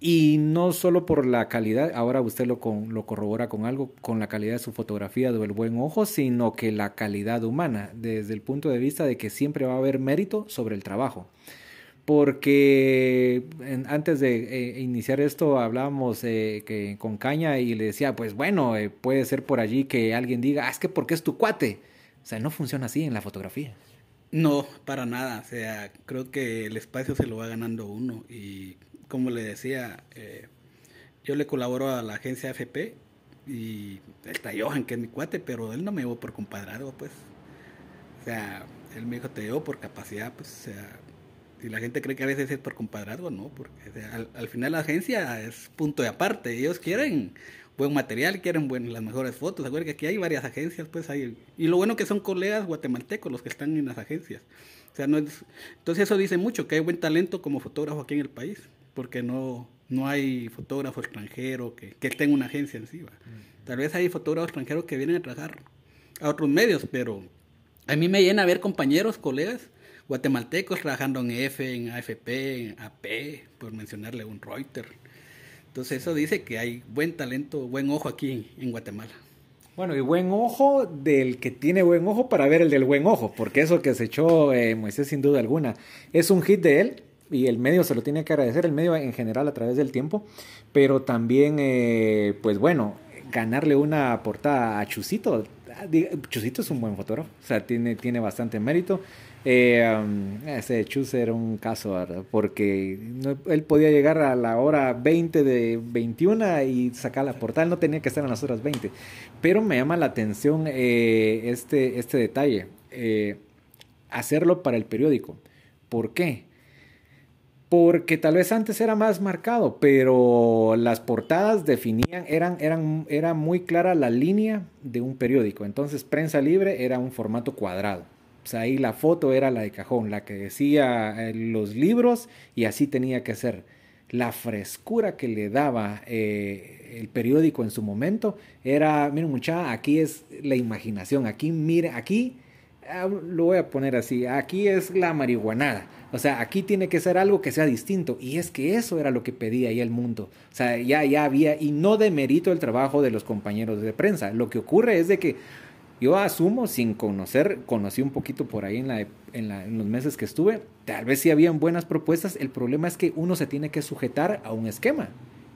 y no solo por la calidad, ahora usted lo, lo corrobora con algo, con la calidad de su fotografía, del buen ojo, sino que la calidad humana, desde el punto de vista de que siempre va a haber mérito sobre el trabajo porque antes de eh, iniciar esto hablábamos eh, que, con Caña y le decía, pues bueno, eh, puede ser por allí que alguien diga, ah, es que porque es tu cuate. O sea, no funciona así en la fotografía. No, para nada. O sea, creo que el espacio se lo va ganando uno. Y como le decía, yo le colaboro a la agencia AFP Y está Johan, que es mi cuate, pero él no me llevó por compadrado, pues. O sea, él me dijo, te llevo por capacidad, pues, o sea, y la gente cree que a veces es por compadrazgo, no, porque al, final la agencia es punto de aparte. Ellos quieren buen material, quieren buen, las mejores fotos. Acuérdense que aquí hay varias agencias, pues hay. Y lo bueno que son colegas guatemaltecos los que están en las agencias. O sea, no es, entonces eso dice mucho, que hay buen talento como fotógrafo aquí en el país, porque no, no hay fotógrafo extranjero que, que en una agencia encima. Tal vez hay fotógrafos extranjeros que vienen a trabajar a otros medios, pero a mí me llena ver compañeros, colegas, guatemaltecos trabajando en F, en AFP, en AP, por mencionarle un Reuters. Entonces eso dice que hay buen talento, buen ojo aquí en, Guatemala. Bueno, y buen ojo del que tiene buen ojo para ver el del buen ojo, porque eso que se echó eh, Moisés sin duda alguna es un hit de él y el medio se lo tiene que agradecer, el medio en general a través del tiempo, pero también, eh, pues bueno, ganarle una portada a Chusito. Chusito es un buen fotógrafo, o sea, tiene, tiene bastante mérito. Eh, um, ese Chus era un caso, porque él podía llegar a la hora 20 de 21 y sacar la portada, él no tenía que estar en las horas 20. Pero me llama la atención eh, este, este detalle, eh, hacerlo para el periódico. ¿Por qué? Porque tal vez antes era más marcado, pero las portadas definían, eran, eran, era muy clara la línea de un periódico. Entonces, prensa libre era un formato cuadrado ahí la foto era la de cajón, la que decía eh, los libros y así tenía que ser. La frescura que le daba eh, el periódico en su momento era, miren muchacha, aquí es la imaginación, aquí mire, aquí ah, lo voy a poner así, aquí es la marihuanada. O sea, aquí tiene que ser algo que sea distinto. Y es que eso era lo que pedía ya el mundo. O sea, ya, ya había, y no demerito el trabajo de los compañeros de prensa. Lo que ocurre es de que yo asumo, sin conocer, conocí un poquito por ahí en, la, en, los meses que estuve, tal vez sí habían buenas propuestas, el problema es que uno se tiene que sujetar a un esquema.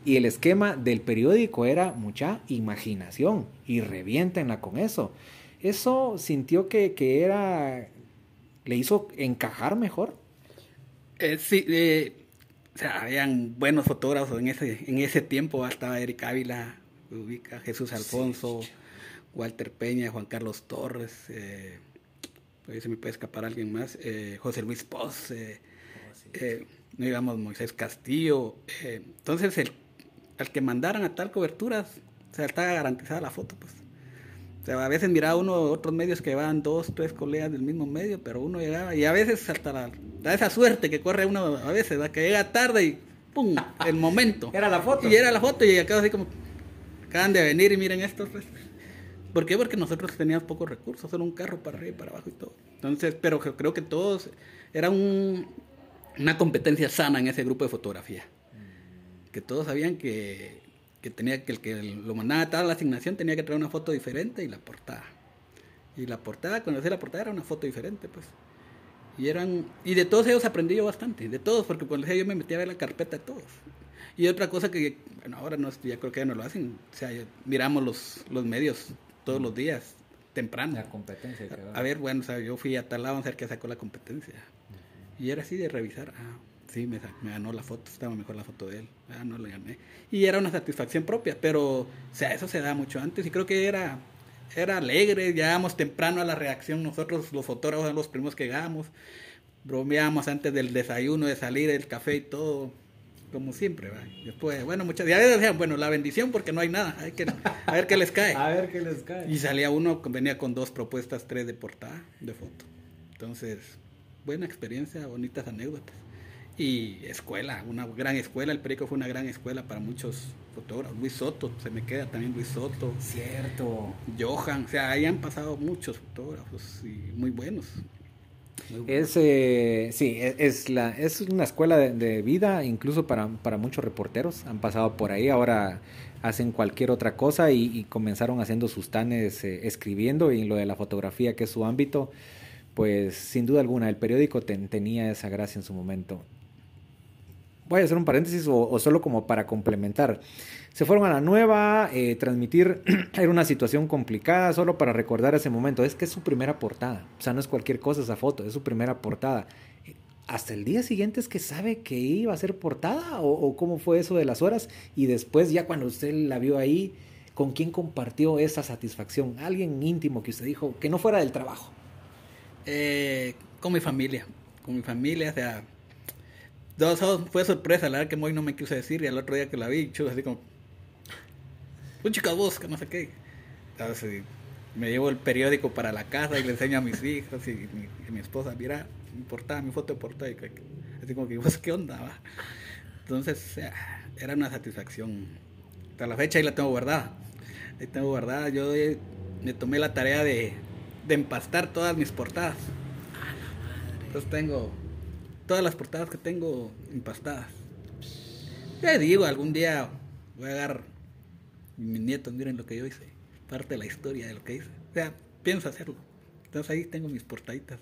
Y el esquema del periódico era mucha imaginación y reviéntenla con eso. Eso sintió que, que era, le hizo encajar mejor. Eh, sí, eh, o sea, habían buenos fotógrafos en ese, en ese tiempo, estaba Eric Ávila, ubica, Jesús Alfonso. Walter Peña, Juan Carlos Torres, eh, se me puede escapar alguien más, eh, José Luis Poz, eh, oh, eh, digamos Moisés Castillo. entonces, el, al que mandaran a tal cobertura, o sea, está garantizada la foto, pues. O sea, a veces miraba uno otros medios que llevaban dos, tres colegas del mismo medio, pero uno llegaba, y a veces hasta la, da esa suerte que corre uno a veces, que llega tarde y ¡pum! el momento. Era la foto. Y era la foto y acá así como, acaban de venir y miren esto, pues. ¿Por qué? Porque nosotros teníamos pocos recursos, solo un carro para arriba y para abajo y todo. Entonces, pero creo que todos, era una competencia sana en ese grupo de fotografía. Que todos sabían que, tenía que el que lo mandaba a tal la asignación tenía que traer una foto diferente y la portada. Y la portada, cuando hacía la portada era una foto diferente, pues. Y eran, y de todos ellos aprendí yo bastante, de todos, porque cuando yo me metía a ver la carpeta de todos. Y otra cosa que, bueno, ahora no, ya creo que ya no lo hacen, o sea, miramos los, los medios todos los días, temprano. La competencia. A, ver, bueno, o sea, yo fui a tal lado a ver qué sacó la competencia. Y era así de revisar, ah, sí, me, me, ganó la foto, estaba mejor la foto de él, ah, no le gané. Y era una satisfacción propia, pero, o sea, eso se da mucho antes y creo que era, era alegre, llegábamos temprano a la reacción, nosotros los fotógrafos eran los primeros que llegábamos, bromeábamos antes del desayuno, de salir, el café y todo como siempre, ¿va? Después, bueno, muchas veces decían, bueno, la bendición porque no hay nada, hay que, a ver qué les cae. a ver qué les cae. Y salía uno, venía con dos propuestas, tres de portada, de foto. Entonces, buena experiencia, bonitas anécdotas. Y escuela, una gran escuela, el Perico fue una gran escuela para muchos fotógrafos. Luis Soto, se me queda también Luis Soto. Cierto. Johan, o sea, ahí han pasado muchos fotógrafos y muy buenos. Es, eh, sí, e, es, la, es una escuela de, vida, incluso para, para, muchos reporteros. Han pasado por ahí, ahora hacen cualquier otra cosa y, comenzaron haciendo sus tanes eh, escribiendo y lo de la fotografía, que es su ámbito, pues sin duda alguna, el periódico tenía esa gracia en su momento. Voy a hacer un paréntesis o solo como para complementar. Se fueron a la nueva, eh, transmitir era una situación complicada, solo para recordar ese momento. Es que es su primera portada, o sea, no es cualquier cosa esa foto, es su primera portada. Hasta el día siguiente es que sabe que iba a ser portada o, cómo fue eso de las horas y después ya cuando usted la vio ahí, ¿Con quién compartió esa satisfacción? Alguien íntimo que usted dijo que no fuera del trabajo. Eh, con mi familia, con mi familia, o sea, dos, fue sorpresa, la verdad que hoy no me quiso decir y al otro día que la vi, chulo, así como, un chica busca, no sé qué. Entonces, me llevo el periódico para la casa y le enseño a mis hijos y mi, esposa, mira, mi portada, mi foto de portada, y así como que, pues, ¿qué onda? Va? Entonces, era una satisfacción. Hasta la fecha ahí la tengo guardada. Ahí tengo guardada. Yo me tomé la tarea de, de empastar todas mis portadas. Entonces tengo todas las portadas que tengo empastadas. Te digo, algún día voy a agarrar mis nietos, miren lo que yo hice. Parte de la historia de lo que hice. O sea, pienso hacerlo. Entonces ahí tengo mis portaditas.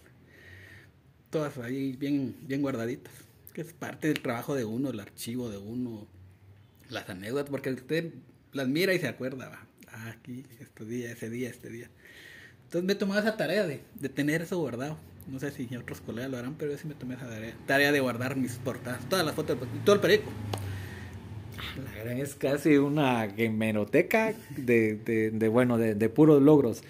Todas ahí bien, bien guardaditas. Que es parte del trabajo de uno, el archivo de uno, las anécdotas, porque usted las mira y se acuerda. Ah, aquí, este día, ese día, este día. Entonces me he tomado esa tarea de, de tener eso guardado. No sé si otros colegas lo harán, pero yo sí me tomé esa tarea, de guardar mis portadas, todas las fotos, todo el periódico. La gran es casi una hemeroteca de, de, de bueno, de, de, puros logros.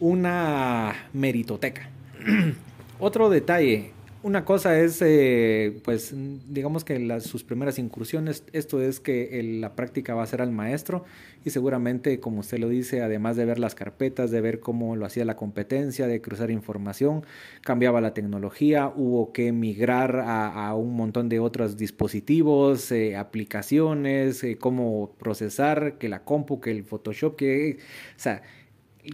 Una meritoteca. Otro detalle, una cosa es, eh, pues, digamos que las, sus primeras incursiones, esto es que la práctica va a ser al maestro y seguramente, como usted lo dice, además de ver las carpetas, de ver cómo lo hacía la competencia, de cruzar información, cambiaba la tecnología, hubo que migrar a, un montón de otros dispositivos, eh, aplicaciones, eh, cómo procesar, que la compu, que el Photoshop, que, o sea,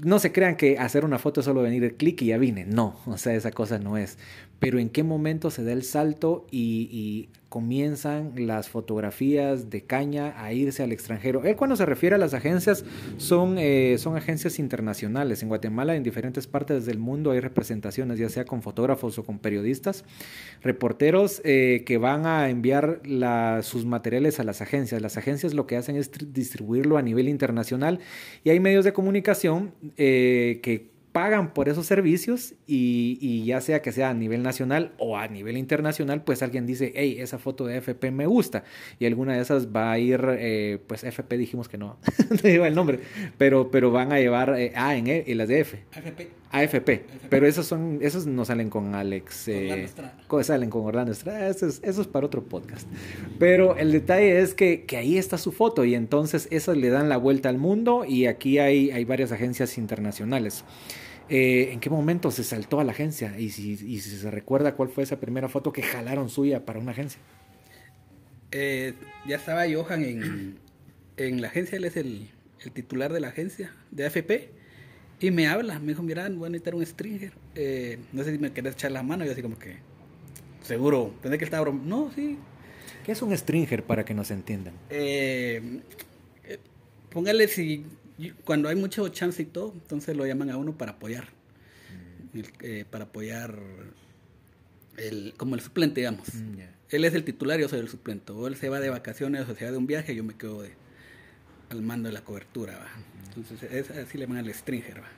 no se crean que hacer una foto es solo venir el clic y ya vine. No, o sea, esa cosa no es pero en qué momento se da el salto y, comienzan las fotografías de caña a irse al extranjero. Él cuando se refiere a las agencias son, eh, son agencias internacionales. En Guatemala, en diferentes partes del mundo hay representaciones, ya sea con fotógrafos o con periodistas, reporteros eh, que van a enviar sus materiales a las agencias. Las agencias lo que hacen es distribuirlo a nivel internacional y hay medios de comunicación eh, que pagan por esos servicios y, ya sea que sea a nivel nacional o a nivel internacional, pues alguien dice, hey, esa foto de FP me gusta y alguna de esas va a ir, eh, pues FP dijimos que no, no lleva el nombre, pero, pero van a llevar eh, A en E y las de F. AFP. AFP. Pero esos son, esos no salen con Alex. Eh, salen con Orlando Estrada. Eso es, eso es, para otro podcast. Pero el detalle es que, que, ahí está su foto y entonces esas le dan la vuelta al mundo y aquí hay, hay varias agencias internacionales. Eh, ¿En qué momento se saltó a la agencia? Y si, y si se recuerda cuál fue esa primera foto que jalaron suya para una agencia. Eh, ya estaba Johan en, en, la agencia, él es el, el, titular de la agencia de AFP. Y me habla, me dijo, mira, voy a necesitar un stringer. Eh, no sé si me querés echar la mano. Yo así como que, seguro, pensé que estaba broma. No, sí. ¿Qué es un stringer para que nos entiendan? póngale si cuando hay mucho chance y todo, entonces lo llaman a uno para apoyar. Mm. Eh, para apoyar el, como el suplente, digamos. Mm, él es el titular, yo soy el suplente. O él se va de vacaciones o se va de un viaje, yo me quedo de, al mando de la cobertura. ¿va? Entonces, es, así le llaman al stringer. ¿va?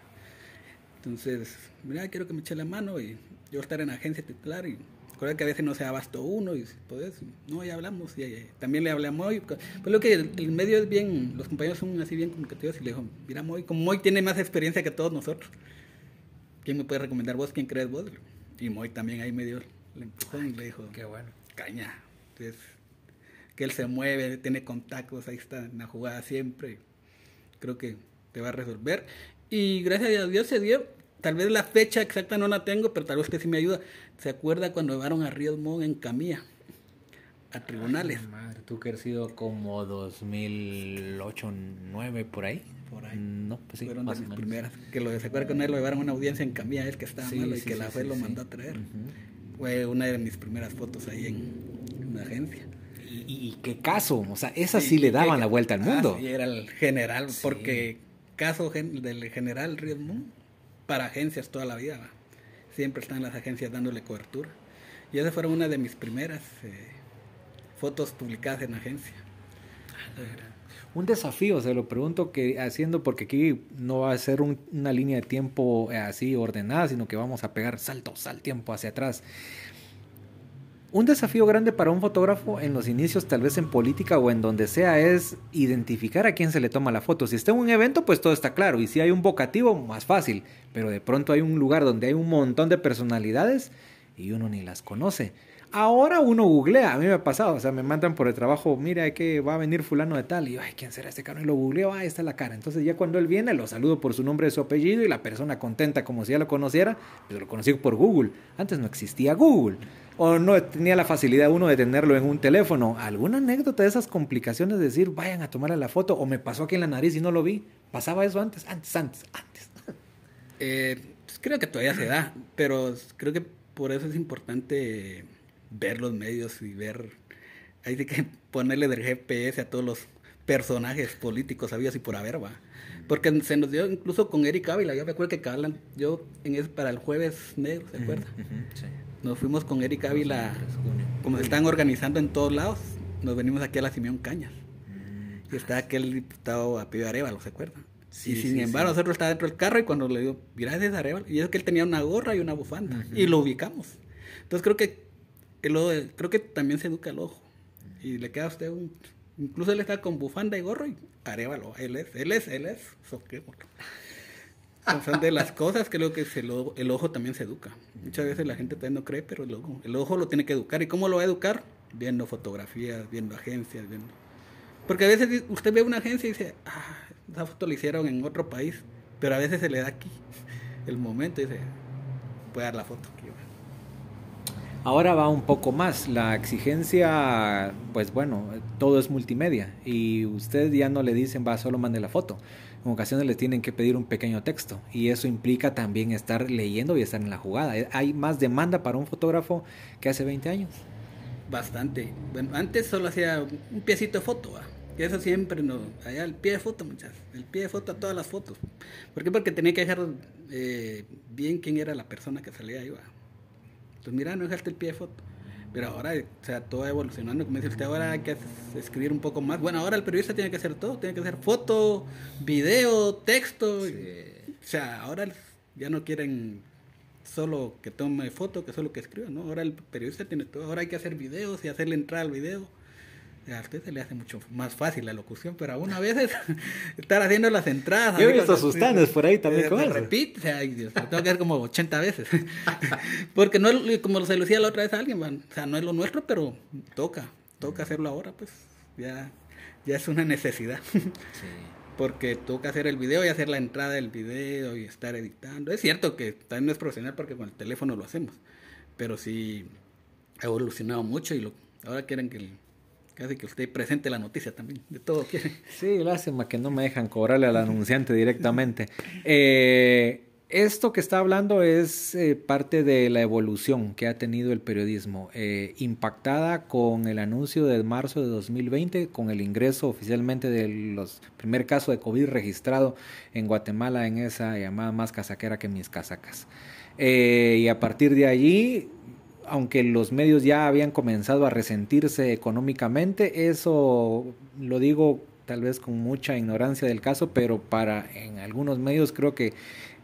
Entonces, mira, quiero que me eche la mano y yo estar en agencia titular y Recuerda que a veces no se abasto uno y pues, no, ya hablamos. Y, también le hablé a Moy. Pues lo que el, medio es bien, los compañeros son así bien comunicativos y le dijo, mira Moy, como Moy tiene más experiencia que todos nosotros, ¿quién me puede recomendar vos? ¿Quién crees vos? Y Moy también ahí medio le empujó y le dijo, qué bueno. Caña. Entonces, que él se mueve, tiene contactos, ahí está en la jugada siempre. Creo que te va a resolver. Y gracias a Dios se dio tal vez la fecha exacta no la tengo, pero tal vez que sí me ayuda. ¿Se acuerda cuando llevaron a Ríos Montt en camilla a tribunales? madre, tú que has sido como 2008, 2009 por ahí. Por ahí. No, pues sí, Fueron de mis primeras. Que lo, ¿Se acuerda cuando él lo llevaron a una audiencia en camilla, es que estaba malo y que la juez lo mandó a traer? Fue una de mis primeras fotos ahí en, una agencia. ¿Y, qué caso? O sea, esas sí, le daban la vuelta al mundo. y era el general, porque caso del general Montt para agencias toda la vida. Siempre están las agencias dándole cobertura. Y esa fue una de mis primeras eh, fotos publicadas en agencia. Un desafío, se lo pregunto que haciendo, porque aquí no va a ser una línea de tiempo eh, así ordenada, sino que vamos a pegar saltos al tiempo hacia atrás. Un desafío grande para un fotógrafo en los inicios, tal vez en política o en donde sea, es identificar a quién se le toma la foto. Si está en un evento, pues todo está claro. Y si hay un vocativo, más fácil. Pero de pronto hay un lugar donde hay un montón de personalidades y uno ni las conoce. Ahora uno googlea, a mí me ha pasado, o sea, me mandan por el trabajo, mira que va a venir fulano de tal, y yo, ay, ¿quién será este caro? Y lo googleo, ah, está la cara. Entonces ya cuando él viene, lo saludo por su nombre y su apellido, y la persona contenta como si ya lo conociera, pero lo conocí por Google. Antes no existía Google o no tenía la facilidad uno de tenerlo en un teléfono. ¿Alguna anécdota de esas complicaciones de decir, vayan a tomarle la foto o me pasó aquí en la nariz y no lo vi? ¿Pasaba eso antes? Antes, antes, antes. Eh, pues creo que todavía se da, pero creo que por eso es importante ver los medios y ver, hay que ponerle del GPS a todos los personajes políticos sabios y por haber, va. Porque se nos dio incluso con Eric Ávila, yo me acuerdo que Carlan, yo en para el jueves negro, ¿se acuerda? sí. Nos fuimos con Eric Ávila, como se están organizando en todos lados, nos venimos aquí a la Simeón Cañas. Mm, y está aquel diputado apellido Arevalo, ¿se acuerdan? Sí, y sin embargo, nosotros estaba dentro del carro y cuando le digo, gracias Arevalo, y es que él tenía una gorra y una bufanda, y lo ubicamos. Entonces creo que el creo que también se educa el ojo. Y le queda a usted un. Incluso él está con bufanda y gorro y Arevalo, él es, él es, él es. Son de las cosas creo que el, ojo también se educa. Muchas veces la gente también no cree, pero el ojo, el ojo lo tiene que educar. ¿Y cómo lo va a educar? Viendo fotografías, viendo agencias, viendo... Porque a veces usted ve una agencia y dice, ah, esa foto la hicieron en otro país, pero a veces se le da aquí el momento y dice, puede dar la foto aquí. Ahora va un poco más. La exigencia, pues bueno, todo es multimedia y usted ya no le dicen va, solo mande la foto en ocasiones les tienen que pedir un pequeño texto y eso implica también estar leyendo y estar en la jugada. Eh, hay más demanda para un fotógrafo que hace 20 años. Bastante. Bueno, antes solo hacía un piecito de foto, que eso siempre no, allá el pie de foto, muchachos, el pie de foto a todas las fotos. ¿Por qué? Porque tenía que dejar eh, bien quién era la persona que salía ahí, Entonces, mira, no dejaste el pie de foto. Pero ahora, o sea, todo evolucionando, como dice usted, ahora hay que escribir un poco más. Bueno, ahora el periodista tiene que hacer todo, tiene que hacer foto, video, texto. O sea, ahora ya no quieren solo que tome foto, que solo que escriba, ¿no? Ahora el periodista tiene todo, ahora hay que hacer videos y hacerle entrar al video a usted se le hace mucho más fácil la locución, pero a uno a veces estar haciendo las entradas. Yo he visto sus por ahí también. Eh, repite, ay Dios, tengo que hacer como 80 veces. Porque no, como se lo decía la otra vez a alguien, o sea, no es lo nuestro, pero toca, toca hacerlo ahora, pues ya, ya es una necesidad. Porque toca hacer el video y hacer la entrada del video y estar editando. Es cierto que también no es profesional porque con el teléfono lo hacemos, pero sí ha evolucionado mucho y lo, ahora quieren que el Casi que usted presente la noticia también, de todo quiere. Sí, lástima que no me dejan cobrarle al anunciante directamente. Eh, esto que está hablando es eh, parte de la evolución que ha tenido el periodismo, eh, impactada con el anuncio de marzo de 2020, con el ingreso oficialmente del primer caso de COVID registrado en Guatemala en esa llamada más casaquera que mis casacas. y a partir de allí aunque los medios ya habían comenzado a resentirse económicamente, eso lo digo tal vez con mucha ignorancia del caso, pero para en algunos medios creo que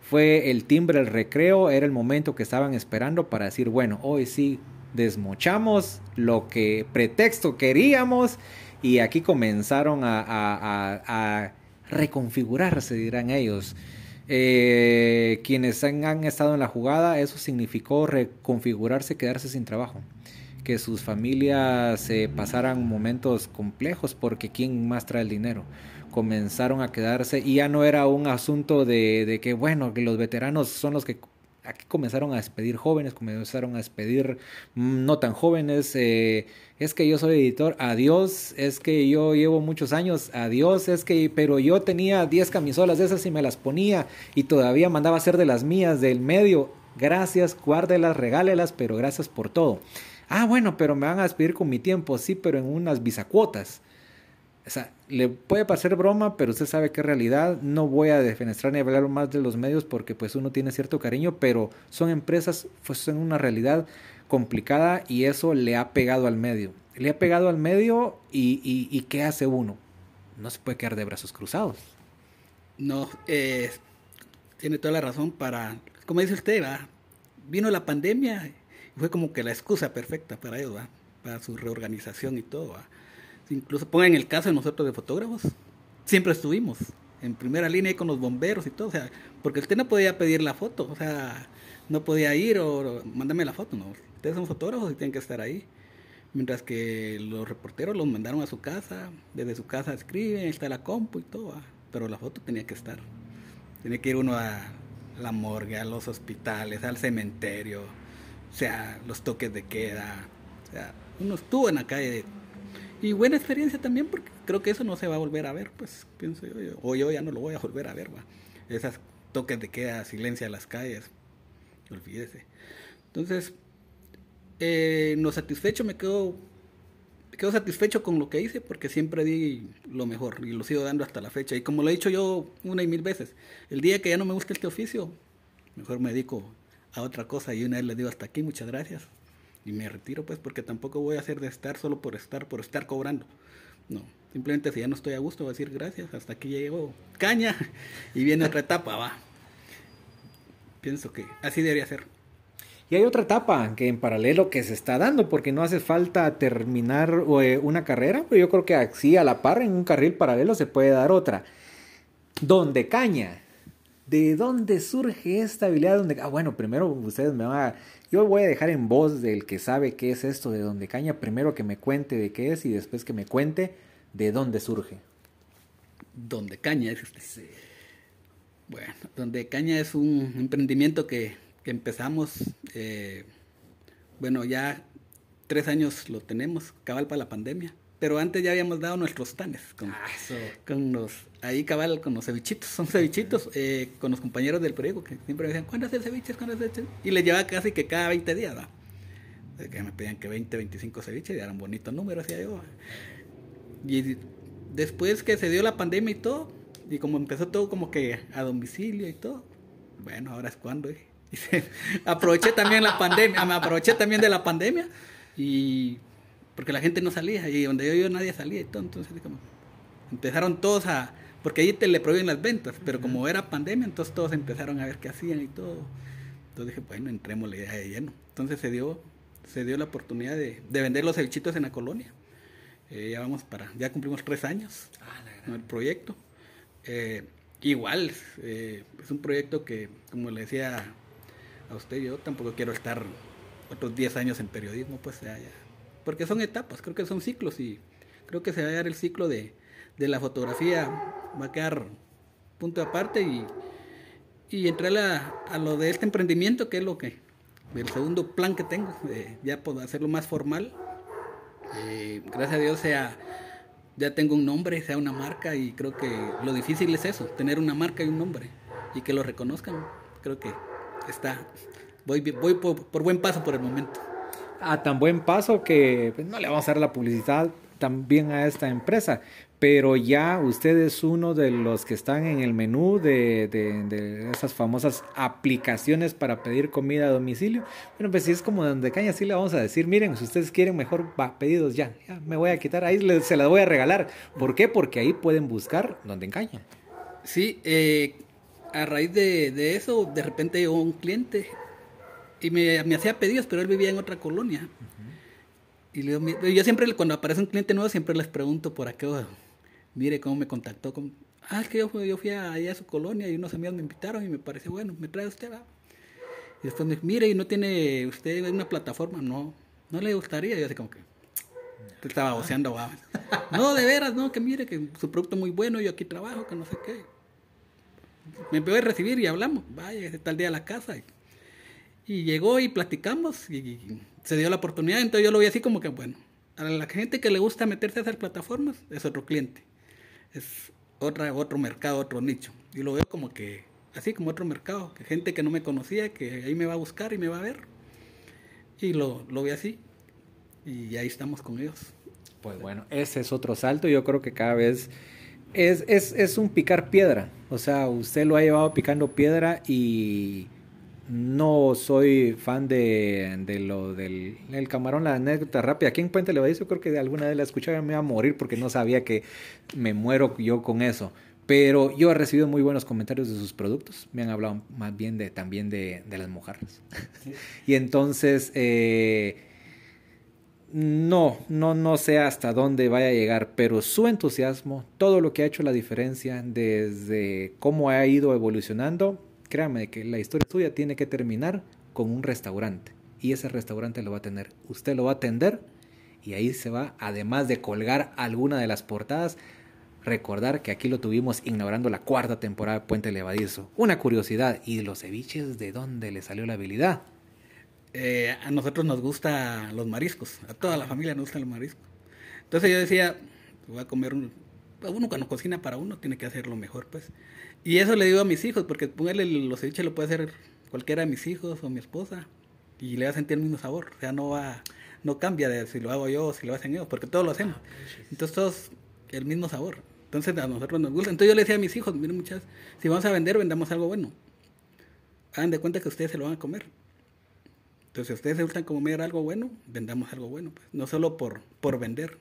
fue el timbre el recreo, era el momento que estaban esperando para decir, bueno, hoy sí desmochamos lo que pretexto queríamos y aquí comenzaron a, a, reconfigurarse, dirán ellos. Eh, quienes han, estado en la jugada, eso significó reconfigurarse, quedarse sin trabajo. Que sus familias eh, pasaran momentos complejos porque ¿quién más trae el dinero? Comenzaron a quedarse y ya no era un asunto de, de que, bueno, que los veteranos son los que aquí comenzaron a despedir jóvenes, comenzaron a despedir mm, no tan jóvenes. Eh, es que yo soy editor, adiós, es que yo llevo muchos años, adiós, es que, pero yo tenía 10 camisolas de esas y me las ponía y todavía mandaba hacer de las mías del medio. Gracias, guárdelas, regálelas, pero gracias por todo. Ah, bueno, pero me van a despedir con mi tiempo, sí, pero en unas bisacuotas. O sea, le puede parecer broma, pero usted sabe que es realidad. No voy a defenestrar ni hablar más de los medios porque pues uno tiene cierto cariño, pero son empresas, pues son una realidad complicada y eso le ha pegado al medio. Le ha pegado al medio y, y, ¿qué hace uno? No se puede quedar de brazos cruzados. No, eh, tiene toda la razón para, como dice usted, vino la pandemia fue como que la excusa perfecta para ellos, para su reorganización y todo. Incluso pongan el caso de nosotros de fotógrafos, siempre estuvimos en primera línea con los bomberos y todo, o sea, porque usted no podía pedir la foto, o sea, no podía ir o mándame la foto, no. Ustedes son fotógrafos y tienen que estar ahí. Mientras que los reporteros los mandaron a su casa, desde su casa escriben, está la compu y todo, pero la foto tenía que estar. Tiene que ir uno a la morgue, a los hospitales, al cementerio, o sea, los toques de queda, o sea, uno estuvo en la calle. Y buena experiencia también, porque creo que eso no se va a volver a ver, pues pienso yo, o yo ya no lo voy a volver a ver, va. Esas toques de queda, silencio en las calles, olvídese. Entonces, eh, no satisfecho, me quedo, quedo satisfecho con lo que hice porque siempre di lo mejor y lo sigo dando hasta la fecha. Y como lo he dicho yo una y mil veces, el día que ya no me gusta este oficio, mejor me dedico a otra cosa y una vez le digo hasta aquí, muchas gracias. Y me retiro pues porque tampoco voy a hacer de estar solo por estar, por estar cobrando. No, simplemente si ya no estoy a gusto voy a decir gracias, hasta aquí llegó caña y viene otra etapa, va. Pienso que así debería ser. Y hay otra etapa que en paralelo que se está dando, porque no hace falta terminar eh, una carrera, pero yo creo que así a la par en un carril paralelo se puede dar otra. Donde caña. ¿De dónde surge esta habilidad? Donde, ah, bueno, primero ustedes me van a... Yo voy a dejar en voz del que sabe qué es esto de donde caña, primero que me cuente de qué es y después que me cuente de dónde surge. Donde caña es este. Bueno, donde caña es un emprendimiento que que empezamos, eh, bueno, ya tres años lo tenemos, cabal para la pandemia. Pero antes ya habíamos dado nuestros tanes con, ah, con los, ahí cabal con los cevichitos, son cevichitos, eh, con los compañeros del periódico que siempre me decían, ¿cuándo haces ceviches? ¿Cuándo haces ceviches? Y les llevaba casi que cada 20 días, ¿va? Que me pedían que 20, 25 ceviches, y eran bonitos números, decía yo. Y después que se dio la pandemia y todo, y como empezó todo como que a domicilio y todo, bueno, ahora es cuando, eh aproveché también la pandemia, me aproveché también de la pandemia y porque la gente no salía y donde yo iba nadie salía y todo, entonces como, empezaron todos a, porque ahí te le prohíben las ventas, pero como era pandemia, entonces todos empezaron a ver qué hacían y todo. Entonces dije, bueno, entremos la idea de lleno. Entonces se dio, se dio la oportunidad de, vender los cevichitos en la colonia. Eh, ya vamos para, ya cumplimos tres años con el proyecto. Eh, igual, eh, es un proyecto que, como le decía a usted, yo tampoco quiero estar otros 10 años en periodismo, pues ya, Porque son etapas, creo que son ciclos y creo que se va a dar el ciclo de, la fotografía, va a quedar punto aparte y, y entrar a, lo de este emprendimiento, que es lo que, el segundo plan que tengo, ya puedo hacerlo más formal. Eh, gracias a Dios sea, ya tengo un nombre, sea una marca y creo que lo difícil es eso, tener una marca y un nombre y que lo reconozcan. Creo que está. Voy, voy por, buen paso por el momento. A tan buen paso que pues, no le vamos a dar la publicidad también a esta empresa, pero ya usted es uno de los que están en el menú de, de, esas famosas aplicaciones para pedir comida a domicilio. Bueno, pues si es como donde caña, sí le vamos a decir, miren, si ustedes quieren mejor va, pedidos ya, ya me voy a quitar, ahí se las voy a regalar. ¿Por qué? Porque ahí pueden buscar donde caña. Sí, eh, a raíz de, eso, de repente llegó un cliente y me, hacía pedidos, pero él vivía en otra colonia. Y yo siempre, cuando aparece un cliente nuevo, siempre les pregunto por qué, mire cómo me contactó. Con, ah, es que yo, yo fui allá a su colonia y unos amigos me invitaron y me pareció, bueno, me trae usted, Y después me dice, mire, ¿y no tiene usted una plataforma? No, no le gustaría. Y yo así como que, estaba voceando, No, de veras, no, que mire, que su producto es muy bueno, yo aquí trabajo, que no sé qué me empezó a recibir y hablamos, vaya, tal día a la casa. Y, llegó y platicamos y, se dio la oportunidad, entonces yo lo vi así como que, bueno, a la gente que le gusta meterse a esas plataformas es otro cliente, es otra, otro mercado, otro nicho. Y lo veo como que, así como otro mercado, que gente que no me conocía, que ahí me va a buscar y me va a ver. Y lo, lo vi así. Y ahí estamos con ellos. Pues bueno, ese es otro salto. Yo creo que cada vez es, es, es un picar piedra. O sea, usted lo ha llevado picando piedra y no soy fan de, de lo del el camarón, la anécdota rápida. Aquí en Puente Levadizo creo que de alguna vez la escuchaba me iba a morir porque no sabía que me muero yo con eso. Pero yo he recibido muy buenos comentarios de sus productos. Me han hablado más bien de, también de, de las mojarras. y entonces, eh, no, no, no sé hasta dónde vaya a llegar, pero su entusiasmo, todo lo que ha hecho la diferencia desde cómo ha ido evolucionando, créame que la historia suya tiene que terminar con un restaurante. Y ese restaurante lo va a tener. Usted lo va a atender y ahí se va, además de colgar alguna de las portadas, recordar que aquí lo tuvimos inaugurando la cuarta temporada de Puente Levadizo. Una curiosidad, ¿y los ceviches de dónde le salió la habilidad? Eh, a nosotros nos gustan los mariscos, a toda la familia nos gustan los mariscos. Entonces yo decía, voy a comer un... Uno cuando cocina para uno tiene que hacerlo mejor, pues. Y eso le digo a mis hijos, porque ponerle los ceviches lo puede hacer cualquiera de mis hijos o mi esposa y le va a sentir el mismo sabor. O sea, no va, no cambia de si lo hago yo o si lo hacen ellos, porque todos lo hacemos. Entonces todos el mismo sabor. Entonces a nosotros nos gusta. Entonces yo le decía a mis hijos, miren muchas, si vamos a vender, vendamos algo bueno. Hagan de cuenta que ustedes se lo van a comer. Entonces, si ustedes se gustan comer algo bueno, vendamos algo bueno. Pues. No solo por, por vender.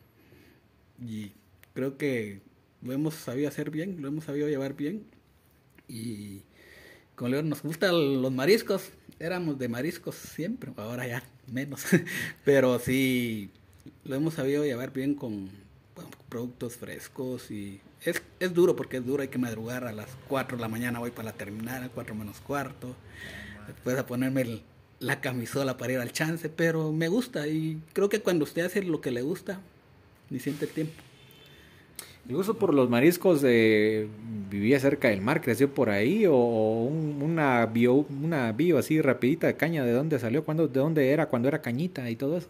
Y creo que lo hemos sabido hacer bien, lo hemos sabido llevar bien. Y como le digo, nos gustan los mariscos. Éramos de mariscos siempre, ahora ya menos. Pero sí, lo hemos sabido llevar bien con productos frescos y es, es duro porque es duro, hay que madrugar a las 4 de la mañana, voy para la terminal, 4 menos cuarto, después a ponerme el, la camisola para ir al chance, pero me gusta y creo que cuando usted hace lo que le gusta, ni siente el tiempo. ¿El gusto por los mariscos de vivía cerca del mar, creció por ahí o una bio, una bio así rapidita de caña, ¿de dónde salió? ¿Cuándo, ¿De dónde era? cuando era cañita y todo eso?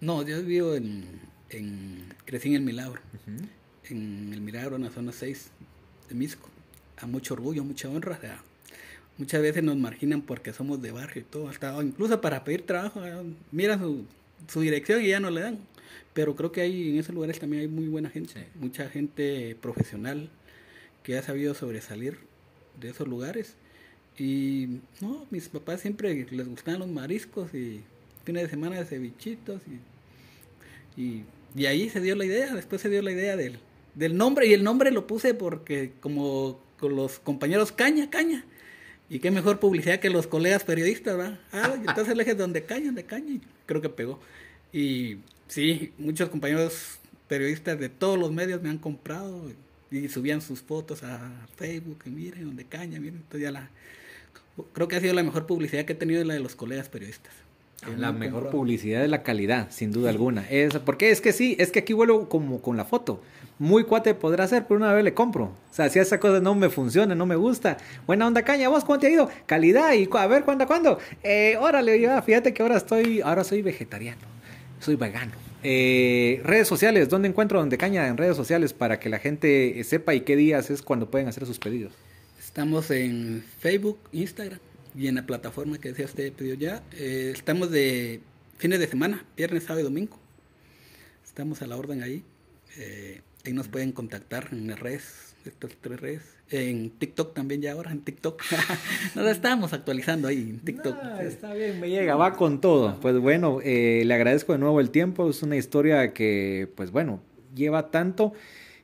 No, yo vivo en, en crecí en el Milagro, en el Milagro, en la zona 6 de Misco, a mucho orgullo, mucha honra, muchas veces nos marginan porque somos de barrio y todo, hasta incluso para pedir trabajo, mira su, su, dirección y ya no le dan. Pero creo que hay en esos lugares también hay muy buena gente, mucha gente profesional que ha sabido sobresalir de esos lugares. Y no, mis papás siempre les gustaban los mariscos y fines de semana de cevichitos y, y, y, ahí se dio la idea, después se dio la idea del, del nombre y el nombre lo puse porque como con los compañeros caña, caña. Y qué mejor publicidad que los colegas periodistas, ¿va? Ah, entonces el eje donde caña, de caña, y creo que pegó. Y sí, muchos compañeros periodistas de todos los medios me han comprado y subían sus fotos a Facebook, y miren, donde caña, miren, entonces ya la... Creo que ha sido la mejor publicidad que he tenido la de los colegas periodistas. La mejor publicidad de la calidad, sin duda alguna. Es, porque es que sí, es que aquí vuelvo como con la foto muy cuate podrá ser, pero una vez le compro. O sea, si esa cosa no me funciona, no me gusta. Buena onda caña, vos, ¿cómo te ha ido? Calidad, y a ver, ¿cuándo, cuándo? Eh, órale, ya, fíjate que ahora estoy, ahora soy vegetariano, soy vegano. Eh, redes sociales, ¿dónde encuentro donde caña en redes sociales para que la gente sepa y qué días es cuando pueden hacer sus pedidos? Estamos en Facebook, Instagram y en la plataforma que decía usted pedido ya. Eh, estamos de fines de semana, viernes, sábado y domingo. Estamos a la orden ahí. Eh, Ahí nos pueden contactar en las redes, estas tres redes. En TikTok también ya ahora, en TikTok. Nos estamos actualizando ahí en TikTok. está bien, me llega, va con todo. Pues bueno, eh, le agradezco de nuevo el tiempo. Es una historia que, pues bueno, lleva tanto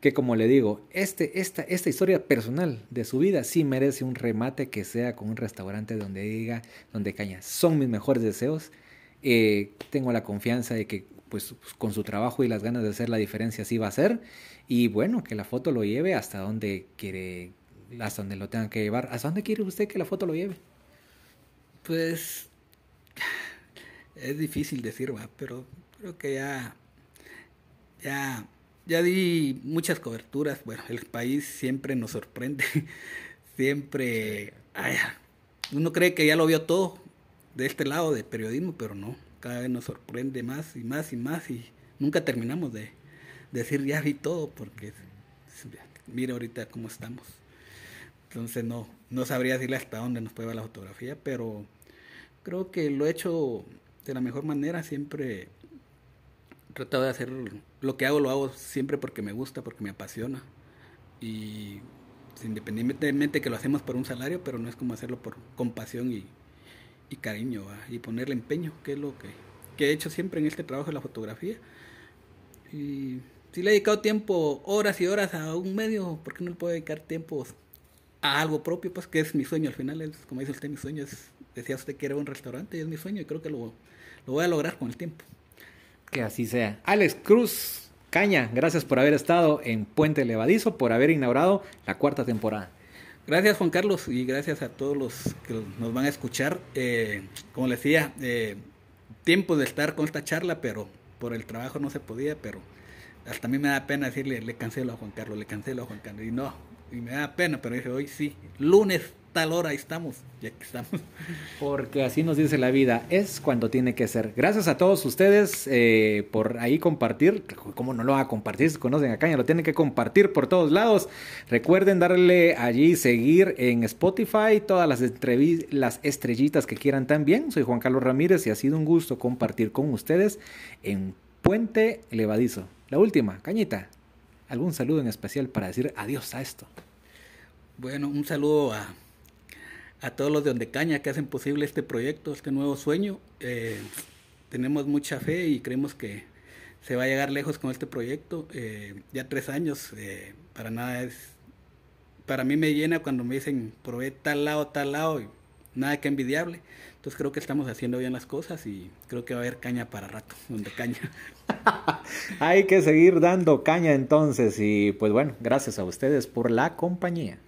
que como le digo, este, esta, esta historia personal de su vida sí merece un remate que sea con un restaurante donde diga, donde caña, son mis mejores deseos. Eh, tengo la confianza de que pues con su trabajo y las ganas de hacer la diferencia sí va a ser. Y bueno, que la foto lo lleve hasta donde quiere, hasta donde lo tenga que llevar. ¿Hasta dónde quiere usted que la foto lo lleve? Pues es difícil decir, va, pero creo que ya, ya, ya di muchas coberturas. Bueno, el país siempre nos sorprende. siempre, uno cree que ya lo vio todo de este lado de periodismo, pero no cada vez nos sorprende más y más y más y nunca terminamos de, decir ya vi todo porque mira ahorita cómo estamos. Entonces no, no sabría decirle hasta dónde nos puede ver la fotografía, pero creo que lo he hecho de la mejor manera, siempre he tratado de hacer lo que hago, lo hago siempre porque me gusta, porque me apasiona. Y independientemente que lo hacemos por un salario, pero no es como hacerlo por compasión y, y cariño y ponerle empeño, que es lo que, he hecho siempre en este trabajo de la fotografía. Y si le he dedicado tiempo, horas y horas a un medio, ¿por qué no le puedo dedicar tiempo a algo propio? Pues que es mi sueño al final, es, como dice usted, mi sueño es, decía usted que era un restaurante, y es mi sueño y creo que lo, lo voy a lograr con el tiempo. Que así sea. Alex Cruz Caña, gracias por haber estado en Puente Levadizo, por haber inaugurado la cuarta temporada. Gracias Juan Carlos y gracias a todos los que nos van a escuchar. Eh, como les decía, eh, tiempo de estar con esta charla, pero por el trabajo no se podía, pero hasta a mí me da pena decirle, le cancelo a Juan Carlos, le cancelo a Juan Carlos. Y no, y me da pena, pero dije, hoy sí, lunes tal hora estamos, y aquí estamos. Porque así nos dice la vida, es cuando tiene que ser. Gracias a todos ustedes eh, por ahí compartir. ¿Cómo no lo van a compartir? Si conocen a Caña, lo tienen que compartir por todos lados. Recuerden darle allí seguir en Spotify todas las, las estrellitas que quieran también. Soy Juan Carlos Ramírez y ha sido un gusto compartir con ustedes en Puente Levadizo. La última, Cañita. ¿Algún saludo en especial para decir adiós a esto? Bueno, un saludo a a todos los de Ondecaña que hacen posible este proyecto, este nuevo sueño. Eh, tenemos mucha fe y creemos que se va a llegar lejos con este proyecto. Eh, ya tres años, eh, para nada es... Para mí me llena cuando me dicen, probé tal lado, tal lado, y nada que envidiable. Entonces creo que estamos haciendo bien las cosas y creo que va a haber caña para rato, donde caña. Hay que seguir dando caña entonces y pues bueno, gracias a ustedes por la compañía.